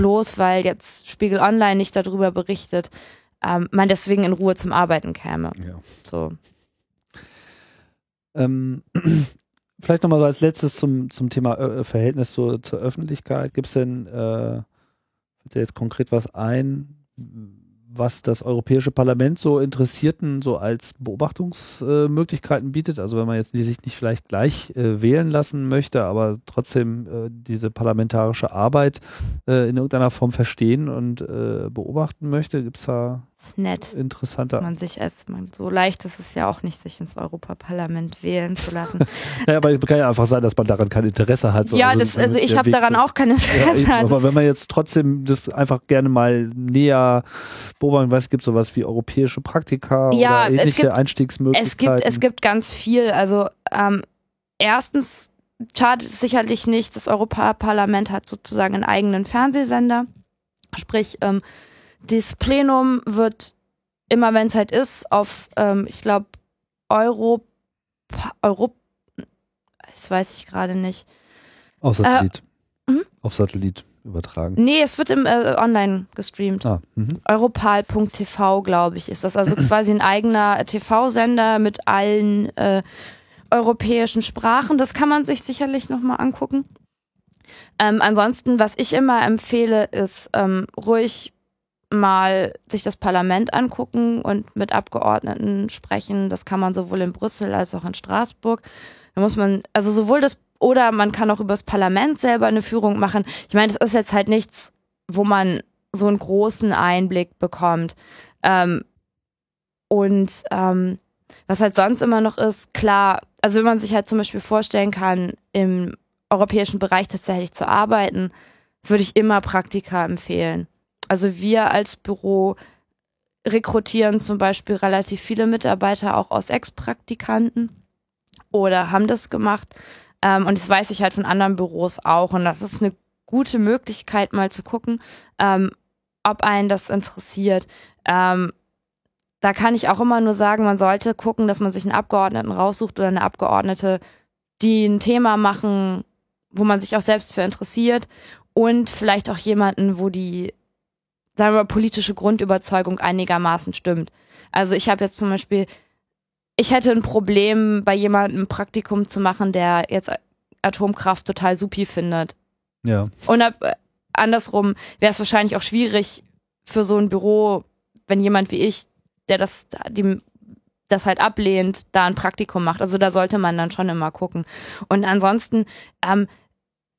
bloß weil jetzt Spiegel Online nicht darüber berichtet, ähm, man deswegen in Ruhe zum Arbeiten käme. Ja. So. Ähm, <clears throat> vielleicht nochmal so als letztes zum, zum Thema äh, Verhältnis zur, zur Öffentlichkeit. Gibt es denn, äh, fällt dir jetzt konkret was ein, was das Europäische Parlament so Interessierten so als Beobachtungsmöglichkeiten bietet? Also wenn man jetzt die sich nicht vielleicht gleich äh, wählen lassen möchte, aber trotzdem äh, diese parlamentarische Arbeit äh, in irgendeiner Form verstehen und äh, beobachten möchte, gibt es da Ist nett. interessante Man sich als man so leicht ist es ja auch nicht, sich ins Europaparlament wählen zu lassen. <laughs> Ja, aber es kann ja einfach sein, dass man daran kein Interesse hat. So. ja, das, also ich habe daran auch keine Ja, Interesse. also, aber wenn man jetzt trotzdem das einfach gerne mal näher beobachten weiß, gibt es sowas wie europäische Praktika Ja, oder es ähnliche gibt- Einstiegsmöglichkeiten. es gibt, es gibt ganz viel. Also ähm, erstens schadet es sicherlich nicht, das Europaparlament hat sozusagen einen eigenen Fernsehsender. Sprich, ähm, das Plenum wird immer, wenn es halt ist, auf, ähm, ich glaube, Euro, Euro, das weiß ich gerade nicht. Auf Satellit. Äh. Auf Satellit übertragen. Nee, es wird im äh, online gestreamt. Ah, mhm. Europal.tv, glaube ich, ist das. Also <clears throat> quasi ein eigener TV-Sender mit allen äh, europäischen Sprachen. Das kann man sich sicherlich nochmal angucken. Ähm, ansonsten, was ich immer empfehle, ist ähm, ruhig mal sich das Parlament angucken und mit Abgeordneten sprechen. Das kann man sowohl in Brüssel als auch in Straßburg. Da muss man, also sowohl das, oder man kann auch über das Parlament selber eine Führung machen. Ich meine, das ist jetzt halt nichts, wo man so einen großen Einblick bekommt. Ähm, und ähm, was halt sonst immer noch ist, klar, also wenn man sich halt zum Beispiel vorstellen kann, im europäischen Bereich tatsächlich zu arbeiten, würde ich immer Praktika empfehlen. Also wir als Büro rekrutieren zum Beispiel relativ viele Mitarbeiter auch aus Ex-Praktikanten oder haben das gemacht. Ähm, und das weiß ich halt von anderen Büros auch. Und das ist eine gute Möglichkeit, mal zu gucken, ähm, ob einen das interessiert. Ähm, da kann ich auch immer nur sagen, man sollte gucken, dass man sich einen Abgeordneten raussucht oder eine Abgeordnete, die ein Thema machen, wo man sich auch selbst für interessiert und vielleicht auch jemanden, wo die, sagen wir politische Grundüberzeugung einigermaßen stimmt. Also ich habe jetzt zum Beispiel, ich hätte ein Problem, bei jemandem ein Praktikum zu machen, der jetzt Atomkraft total supi findet. Ja. Und ab, andersrum wäre es wahrscheinlich auch schwierig für so ein Büro, wenn jemand wie ich, der das, die, das halt ablehnt, da ein Praktikum macht. Also da sollte man dann schon immer gucken. Und ansonsten, ähm,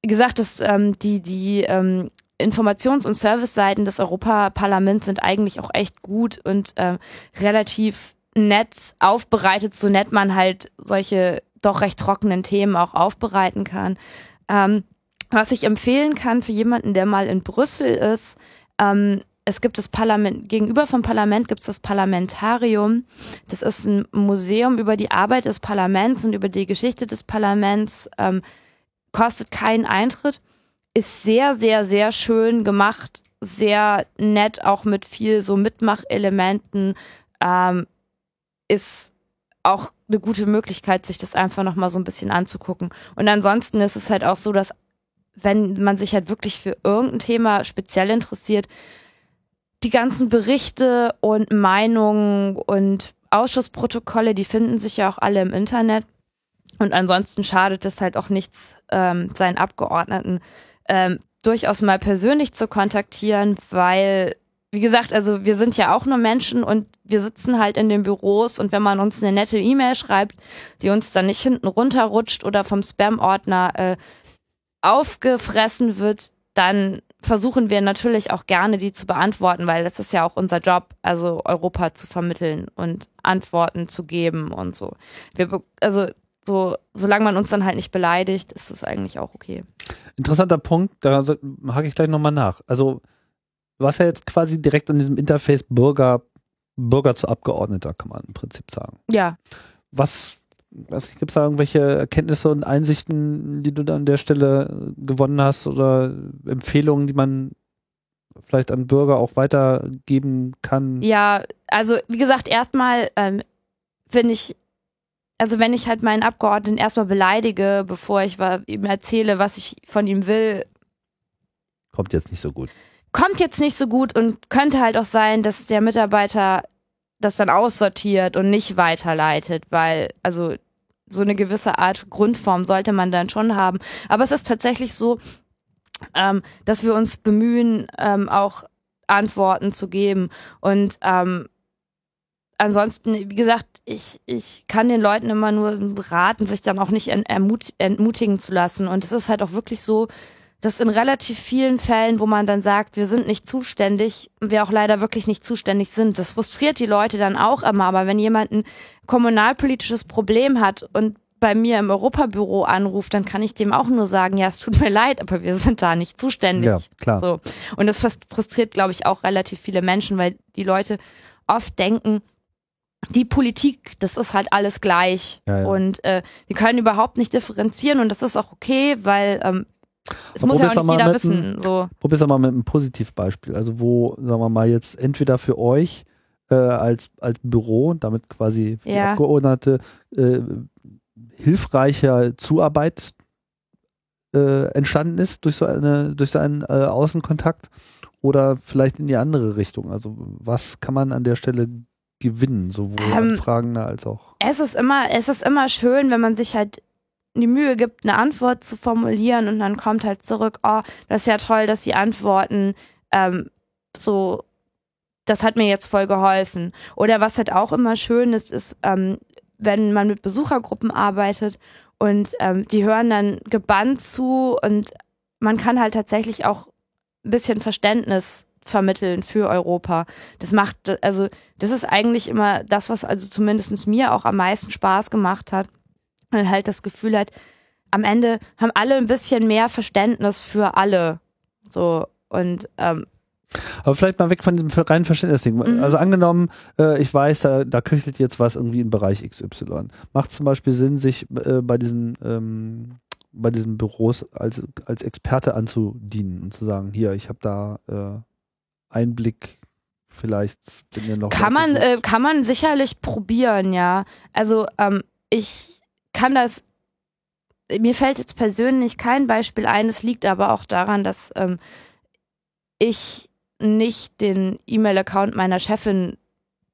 gesagt, das, ähm, die, die ähm, Informations- und Service-Seiten des Europaparlaments sind eigentlich auch echt gut und ähm, relativ nett aufbereitet, so nett man halt solche doch recht trockenen Themen auch aufbereiten kann. Ähm, was ich empfehlen kann für jemanden, der mal in Brüssel ist, ähm, es gibt das Parlament, gegenüber vom Parlament gibt es das Parlamentarium. Das ist ein Museum über die Arbeit des Parlaments und über die Geschichte des Parlaments. Ähm, kostet keinen Eintritt. Ist sehr, sehr, sehr schön gemacht. Sehr nett, auch mit viel so Mitmachelementen. Ähm, ist auch eine gute Möglichkeit, sich das einfach nochmal so ein bisschen anzugucken. Und ansonsten ist es halt auch so, dass wenn man sich halt wirklich für irgendein Thema speziell interessiert, die ganzen Berichte und Meinungen und Ausschussprotokolle, die finden sich ja auch alle im Internet. Und ansonsten schadet es halt auch nichts, ähm, seinen Abgeordneten ähm, durchaus mal persönlich zu kontaktieren, weil wie gesagt, also wir sind ja auch nur Menschen und wir sitzen halt in den Büros und wenn man uns eine nette E-Mail schreibt, die uns dann nicht hinten runterrutscht oder vom Spam-Ordner äh, aufgefressen wird, dann versuchen wir natürlich auch gerne, die zu beantworten, weil das ist ja auch unser Job, also Europa zu vermitteln und Antworten zu geben und so. Wir, also so, solange man uns dann halt nicht beleidigt, ist das eigentlich auch okay. Interessanter Punkt, da hake ich gleich nochmal nach. Also, du hast ja jetzt quasi direkt an diesem Interface Bürger, Bürger zu Abgeordneter, kann man im Prinzip sagen. Ja. Was was gibt es da irgendwelche Erkenntnisse und Einsichten, die du da an der Stelle gewonnen hast oder Empfehlungen, die man vielleicht an Bürger auch weitergeben kann? Ja, also wie gesagt, erstmal ähm, finde ich, also wenn ich halt meinen Abgeordneten erstmal beleidige, bevor ich ihm erzähle, was ich von ihm will, kommt jetzt nicht so gut. Kommt jetzt nicht so gut und könnte halt auch sein, dass der Mitarbeiter das dann aussortiert und nicht weiterleitet, weil, also so eine gewisse Art Grundform sollte man dann schon haben. Aber es ist tatsächlich so, ähm, dass wir uns bemühen, ähm, auch Antworten zu geben. Und ähm, ansonsten, wie gesagt, ich, ich kann den Leuten immer nur raten, sich dann auch nicht entmut entmutigen zu lassen. Und es ist halt auch wirklich so, dass in relativ vielen Fällen, wo man dann sagt, wir sind nicht zuständig, wir auch leider wirklich nicht zuständig sind. Das frustriert die Leute dann auch immer. Aber wenn jemand ein kommunalpolitisches Problem hat und bei mir im Europabüro anruft, dann kann ich dem auch nur sagen, ja, es tut mir leid, aber wir sind da nicht zuständig. Ja, klar. So. Und das frustriert, glaube ich, auch relativ viele Menschen, weil die Leute oft denken, die Politik, das ist halt alles gleich. Ja, ja. Und äh, die können überhaupt nicht differenzieren und das ist auch okay, weil ähm, es muss ja auch nicht jeder wissen. so. Probier's mal mit einem Positivbeispiel. Also wo, sagen wir mal, jetzt entweder für euch äh, als, als Büro, damit quasi für ja. Abgeordnete äh, hilfreicher Zuarbeit äh, entstanden ist durch so eine durch so einen äh, Außenkontakt oder vielleicht in die andere Richtung. Also was kann man an der Stelle gewinnen, sowohl ähm, Fragender als auch. Es ist immer, es ist immer schön, wenn man sich halt die Mühe gibt, eine Antwort zu formulieren und dann kommt halt zurück, oh, das ist ja toll, dass sie antworten, ähm, so, das hat mir jetzt voll geholfen. Oder was halt auch immer schön ist, ist, ähm, wenn man mit Besuchergruppen arbeitet und ähm, die hören dann gebannt zu und man kann halt tatsächlich auch ein bisschen Verständnis vermitteln für Europa. Das macht, also das ist eigentlich immer das, was also zumindest mir auch am meisten Spaß gemacht hat man halt das Gefühl hat, am Ende haben alle ein bisschen mehr Verständnis für alle. So und ähm, aber vielleicht mal weg von diesem reinen Verständnisding. Mhm. Also angenommen, äh, ich weiß, da, da köchelt jetzt was irgendwie im Bereich XY. Macht zum Beispiel Sinn, sich äh, bei diesen ähm, bei diesen Büros als, als Experte anzudienen und zu sagen, hier, ich habe da äh, Einblick, vielleicht bin ihr noch. Kann man, äh, kann man sicherlich probieren, ja. Also ähm, ich kann das, mir fällt jetzt persönlich kein Beispiel ein, es liegt aber auch daran, dass ähm, ich nicht den E-Mail-Account meiner Chefin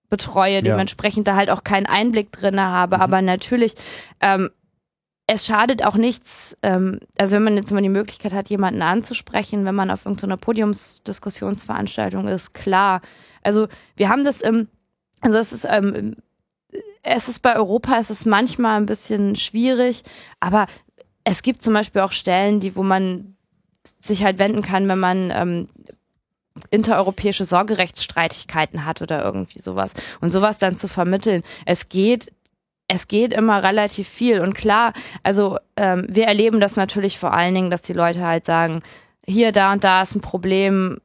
betreue, ja. dementsprechend da halt auch keinen Einblick drin habe. Mhm. Aber natürlich, ähm, es schadet auch nichts, ähm, also wenn man jetzt mal die Möglichkeit hat, jemanden anzusprechen, wenn man auf irgendeiner Podiumsdiskussionsveranstaltung ist, klar. Also wir haben das im, also es ist ähm, es ist bei Europa, es ist manchmal ein bisschen schwierig, aber es gibt zum Beispiel auch Stellen, die, wo man sich halt wenden kann, wenn man ähm, intereuropäische Sorgerechtsstreitigkeiten hat oder irgendwie sowas. Und sowas dann zu vermitteln. Es geht, es geht immer relativ viel. Und klar, also ähm, wir erleben das natürlich vor allen Dingen, dass die Leute halt sagen, hier, da und da ist ein Problem,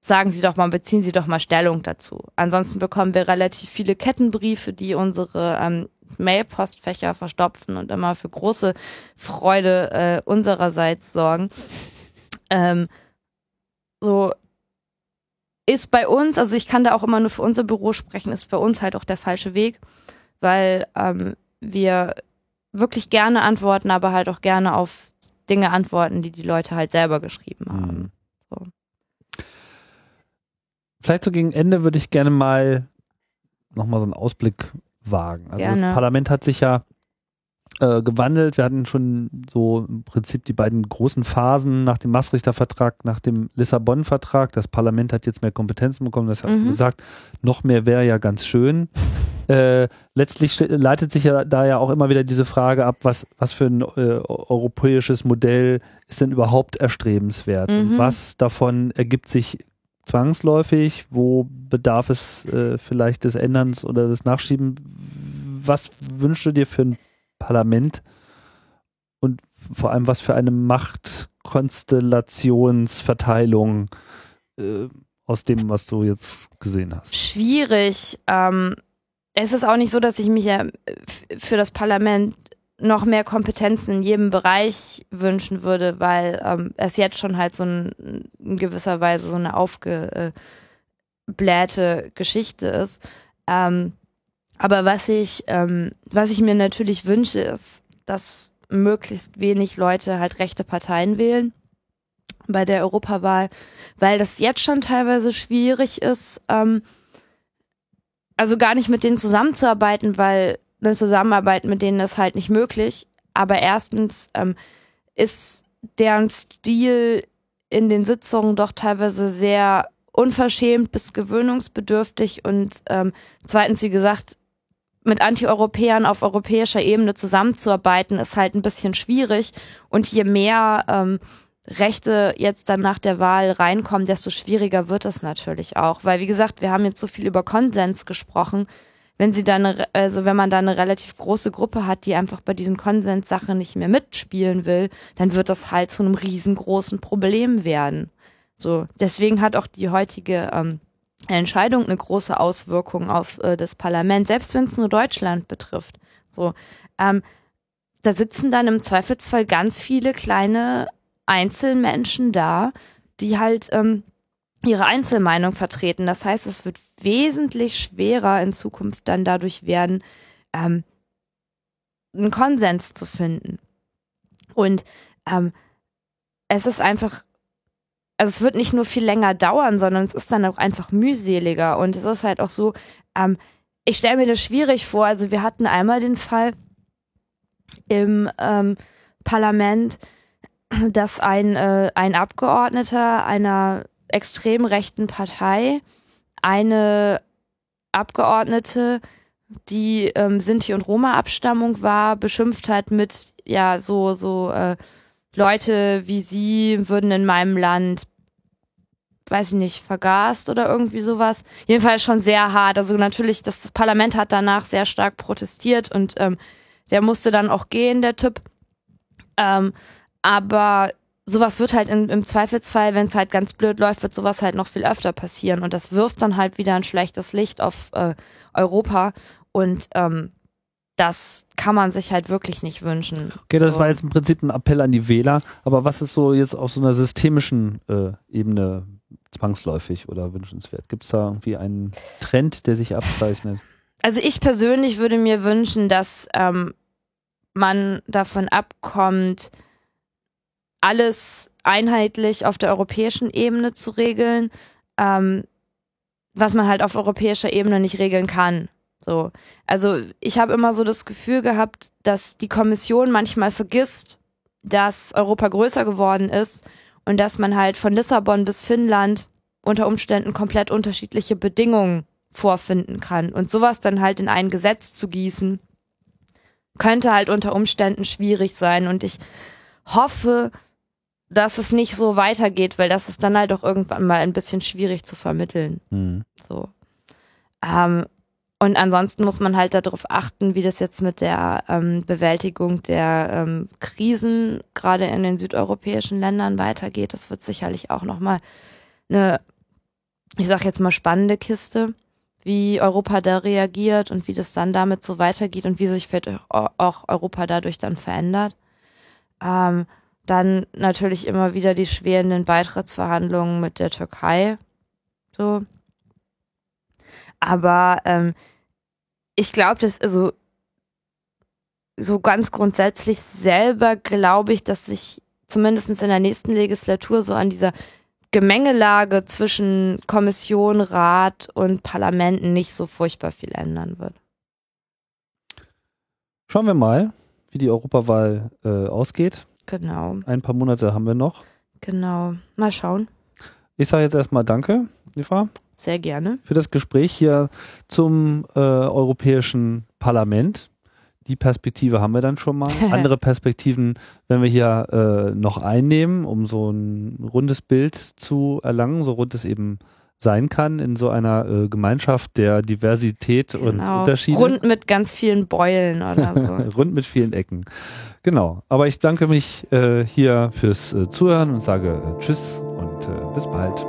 sagen Sie doch mal, beziehen Sie doch mal Stellung dazu. Ansonsten bekommen wir relativ viele Kettenbriefe, die unsere ähm, Mailpostfächer verstopfen und immer für große Freude äh, unsererseits sorgen. Ähm, so ist bei uns, also ich kann da auch immer nur für unser Büro sprechen, ist bei uns halt auch der falsche Weg, weil ähm, wir wirklich gerne antworten, aber halt auch gerne auf Dinge antworten, die die Leute halt selber geschrieben haben. Mhm. So vielleicht so gegen Ende würde ich gerne mal nochmal so einen Ausblick wagen. Also gerne. das Parlament hat sich ja äh, gewandelt. Wir hatten schon so im Prinzip die beiden großen Phasen nach dem Maastrichter Vertrag, nach dem Lissabon-Vertrag. Das Parlament hat jetzt mehr Kompetenzen bekommen, das hat mhm. gesagt, noch mehr wäre ja ganz schön. Äh, letztlich leitet sich ja da ja auch immer wieder diese Frage ab, was, was für ein äh, europäisches Modell ist denn überhaupt erstrebenswert? Mhm. Was davon ergibt sich zwangsläufig? Wo bedarf es äh, vielleicht des Änderns oder des Nachschieben? Was wünschst du dir für ein Parlament und vor allem was für eine Machtkonstellationsverteilung äh, aus dem, was du jetzt gesehen hast? Schwierig. Ähm, es ist auch nicht so, dass ich mich ja für das Parlament noch mehr Kompetenzen in jedem Bereich wünschen würde, weil ähm, es jetzt schon halt so ein, in gewisser Weise so eine aufgeblähte Geschichte ist. Ähm, aber was ich, ähm, was ich mir natürlich wünsche, ist, dass möglichst wenig Leute halt rechte Parteien wählen bei der Europawahl, weil das jetzt schon teilweise schwierig ist, ähm, also gar nicht mit denen zusammenzuarbeiten, weil eine Zusammenarbeit mit denen ist halt nicht möglich. Aber erstens ähm, ist deren Stil in den Sitzungen doch teilweise sehr unverschämt bis gewöhnungsbedürftig und ähm, zweitens, wie gesagt, mit Antieuropäern auf europäischer Ebene zusammenzuarbeiten, ist halt ein bisschen schwierig. Und je mehr ähm, Rechte jetzt dann nach der Wahl reinkommen, desto schwieriger wird es natürlich auch. Weil, wie gesagt, wir haben jetzt so viel über Konsens gesprochen wenn sie dann, also wenn man da eine relativ große Gruppe hat, die einfach bei diesen Konsenssachen nicht mehr mitspielen will, dann wird das halt zu einem riesengroßen Problem werden. So, deswegen hat auch die heutige ähm, Entscheidung eine große Auswirkung auf äh, das Parlament, selbst wenn es nur Deutschland betrifft. So, ähm, da sitzen dann im Zweifelsfall ganz viele kleine Einzelmenschen da, die halt ähm, ihre Einzelmeinung vertreten. Das heißt, es wird wesentlich schwerer in Zukunft dann dadurch werden, ähm, einen Konsens zu finden. Und ähm, es ist einfach, also es wird nicht nur viel länger dauern, sondern es ist dann auch einfach mühseliger. Und es ist halt auch so, ähm, ich stelle mir das schwierig vor. Also wir hatten einmal den Fall im ähm, Parlament, dass ein, äh, ein Abgeordneter einer extrem rechten Partei eine Abgeordnete, die ähm, Sinti- und Roma-Abstammung war, beschimpft hat mit, ja, so, so äh, Leute wie sie würden in meinem Land, weiß ich nicht, vergast oder irgendwie sowas. Jedenfalls schon sehr hart. Also natürlich, das Parlament hat danach sehr stark protestiert und ähm, der musste dann auch gehen, der Typ. Ähm, aber sowas wird halt in, im Zweifelsfall, wenn es halt ganz blöd läuft, wird sowas halt noch viel öfter passieren. Und das wirft dann halt wieder ein schlechtes Licht auf äh, Europa. Und ähm, das kann man sich halt wirklich nicht wünschen. Okay, das so. war jetzt im Prinzip ein Appell an die Wähler. Aber was ist so jetzt auf so einer systemischen äh, Ebene zwangsläufig oder wünschenswert? Gibt es da irgendwie einen Trend, der sich abzeichnet? Also ich persönlich würde mir wünschen, dass ähm, man davon abkommt, alles einheitlich auf der europäischen Ebene zu regeln, ähm, was man halt auf europäischer Ebene nicht regeln kann. So, also ich habe immer so das Gefühl gehabt, dass die Kommission manchmal vergisst, dass Europa größer geworden ist und dass man halt von Lissabon bis Finnland unter Umständen komplett unterschiedliche Bedingungen vorfinden kann. Und sowas dann halt in ein Gesetz zu gießen, könnte halt unter Umständen schwierig sein. Und ich hoffe, dass es nicht so weitergeht, weil das ist dann halt auch irgendwann mal ein bisschen schwierig zu vermitteln. Mhm. So. Ähm, und ansonsten muss man halt darauf achten, wie das jetzt mit der ähm, Bewältigung der ähm, Krisen gerade in den südeuropäischen Ländern weitergeht. Das wird sicherlich auch nochmal eine, ich sag jetzt mal, spannende Kiste, wie Europa da reagiert und wie das dann damit so weitergeht und wie sich vielleicht auch Europa dadurch dann verändert. Ähm, dann natürlich immer wieder die schwerenden Beitrittsverhandlungen mit der Türkei. So. Aber ähm, ich glaube, dass also so ganz grundsätzlich selber glaube ich, dass sich zumindest in der nächsten Legislatur so an dieser Gemengelage zwischen Kommission, Rat und Parlamenten nicht so furchtbar viel ändern wird. Schauen wir mal, wie die Europawahl äh, ausgeht. Genau, Ein paar Monate haben wir noch. genau. Mal schauen. Ich sage jetzt erstmal Danke, Eva, Sehr gerne. für das Gespräch hier zum äh, Europäischen Parlament. Die Perspektive haben wir dann schon mal. <laughs> Andere Perspektiven werden wir hier äh, noch einnehmen, um so ein rundes Bild zu erlangen, so rund es eben sein kann in so einer äh, Gemeinschaft der Diversität und Genau. Unterschiede. Rund mit ganz vielen Beulen oder so. <laughs> Rund mit vielen Ecken. Genau. Aber ich danke mich äh, hier fürs äh, Zuhören und sage äh, Tschüss und äh, bis bald.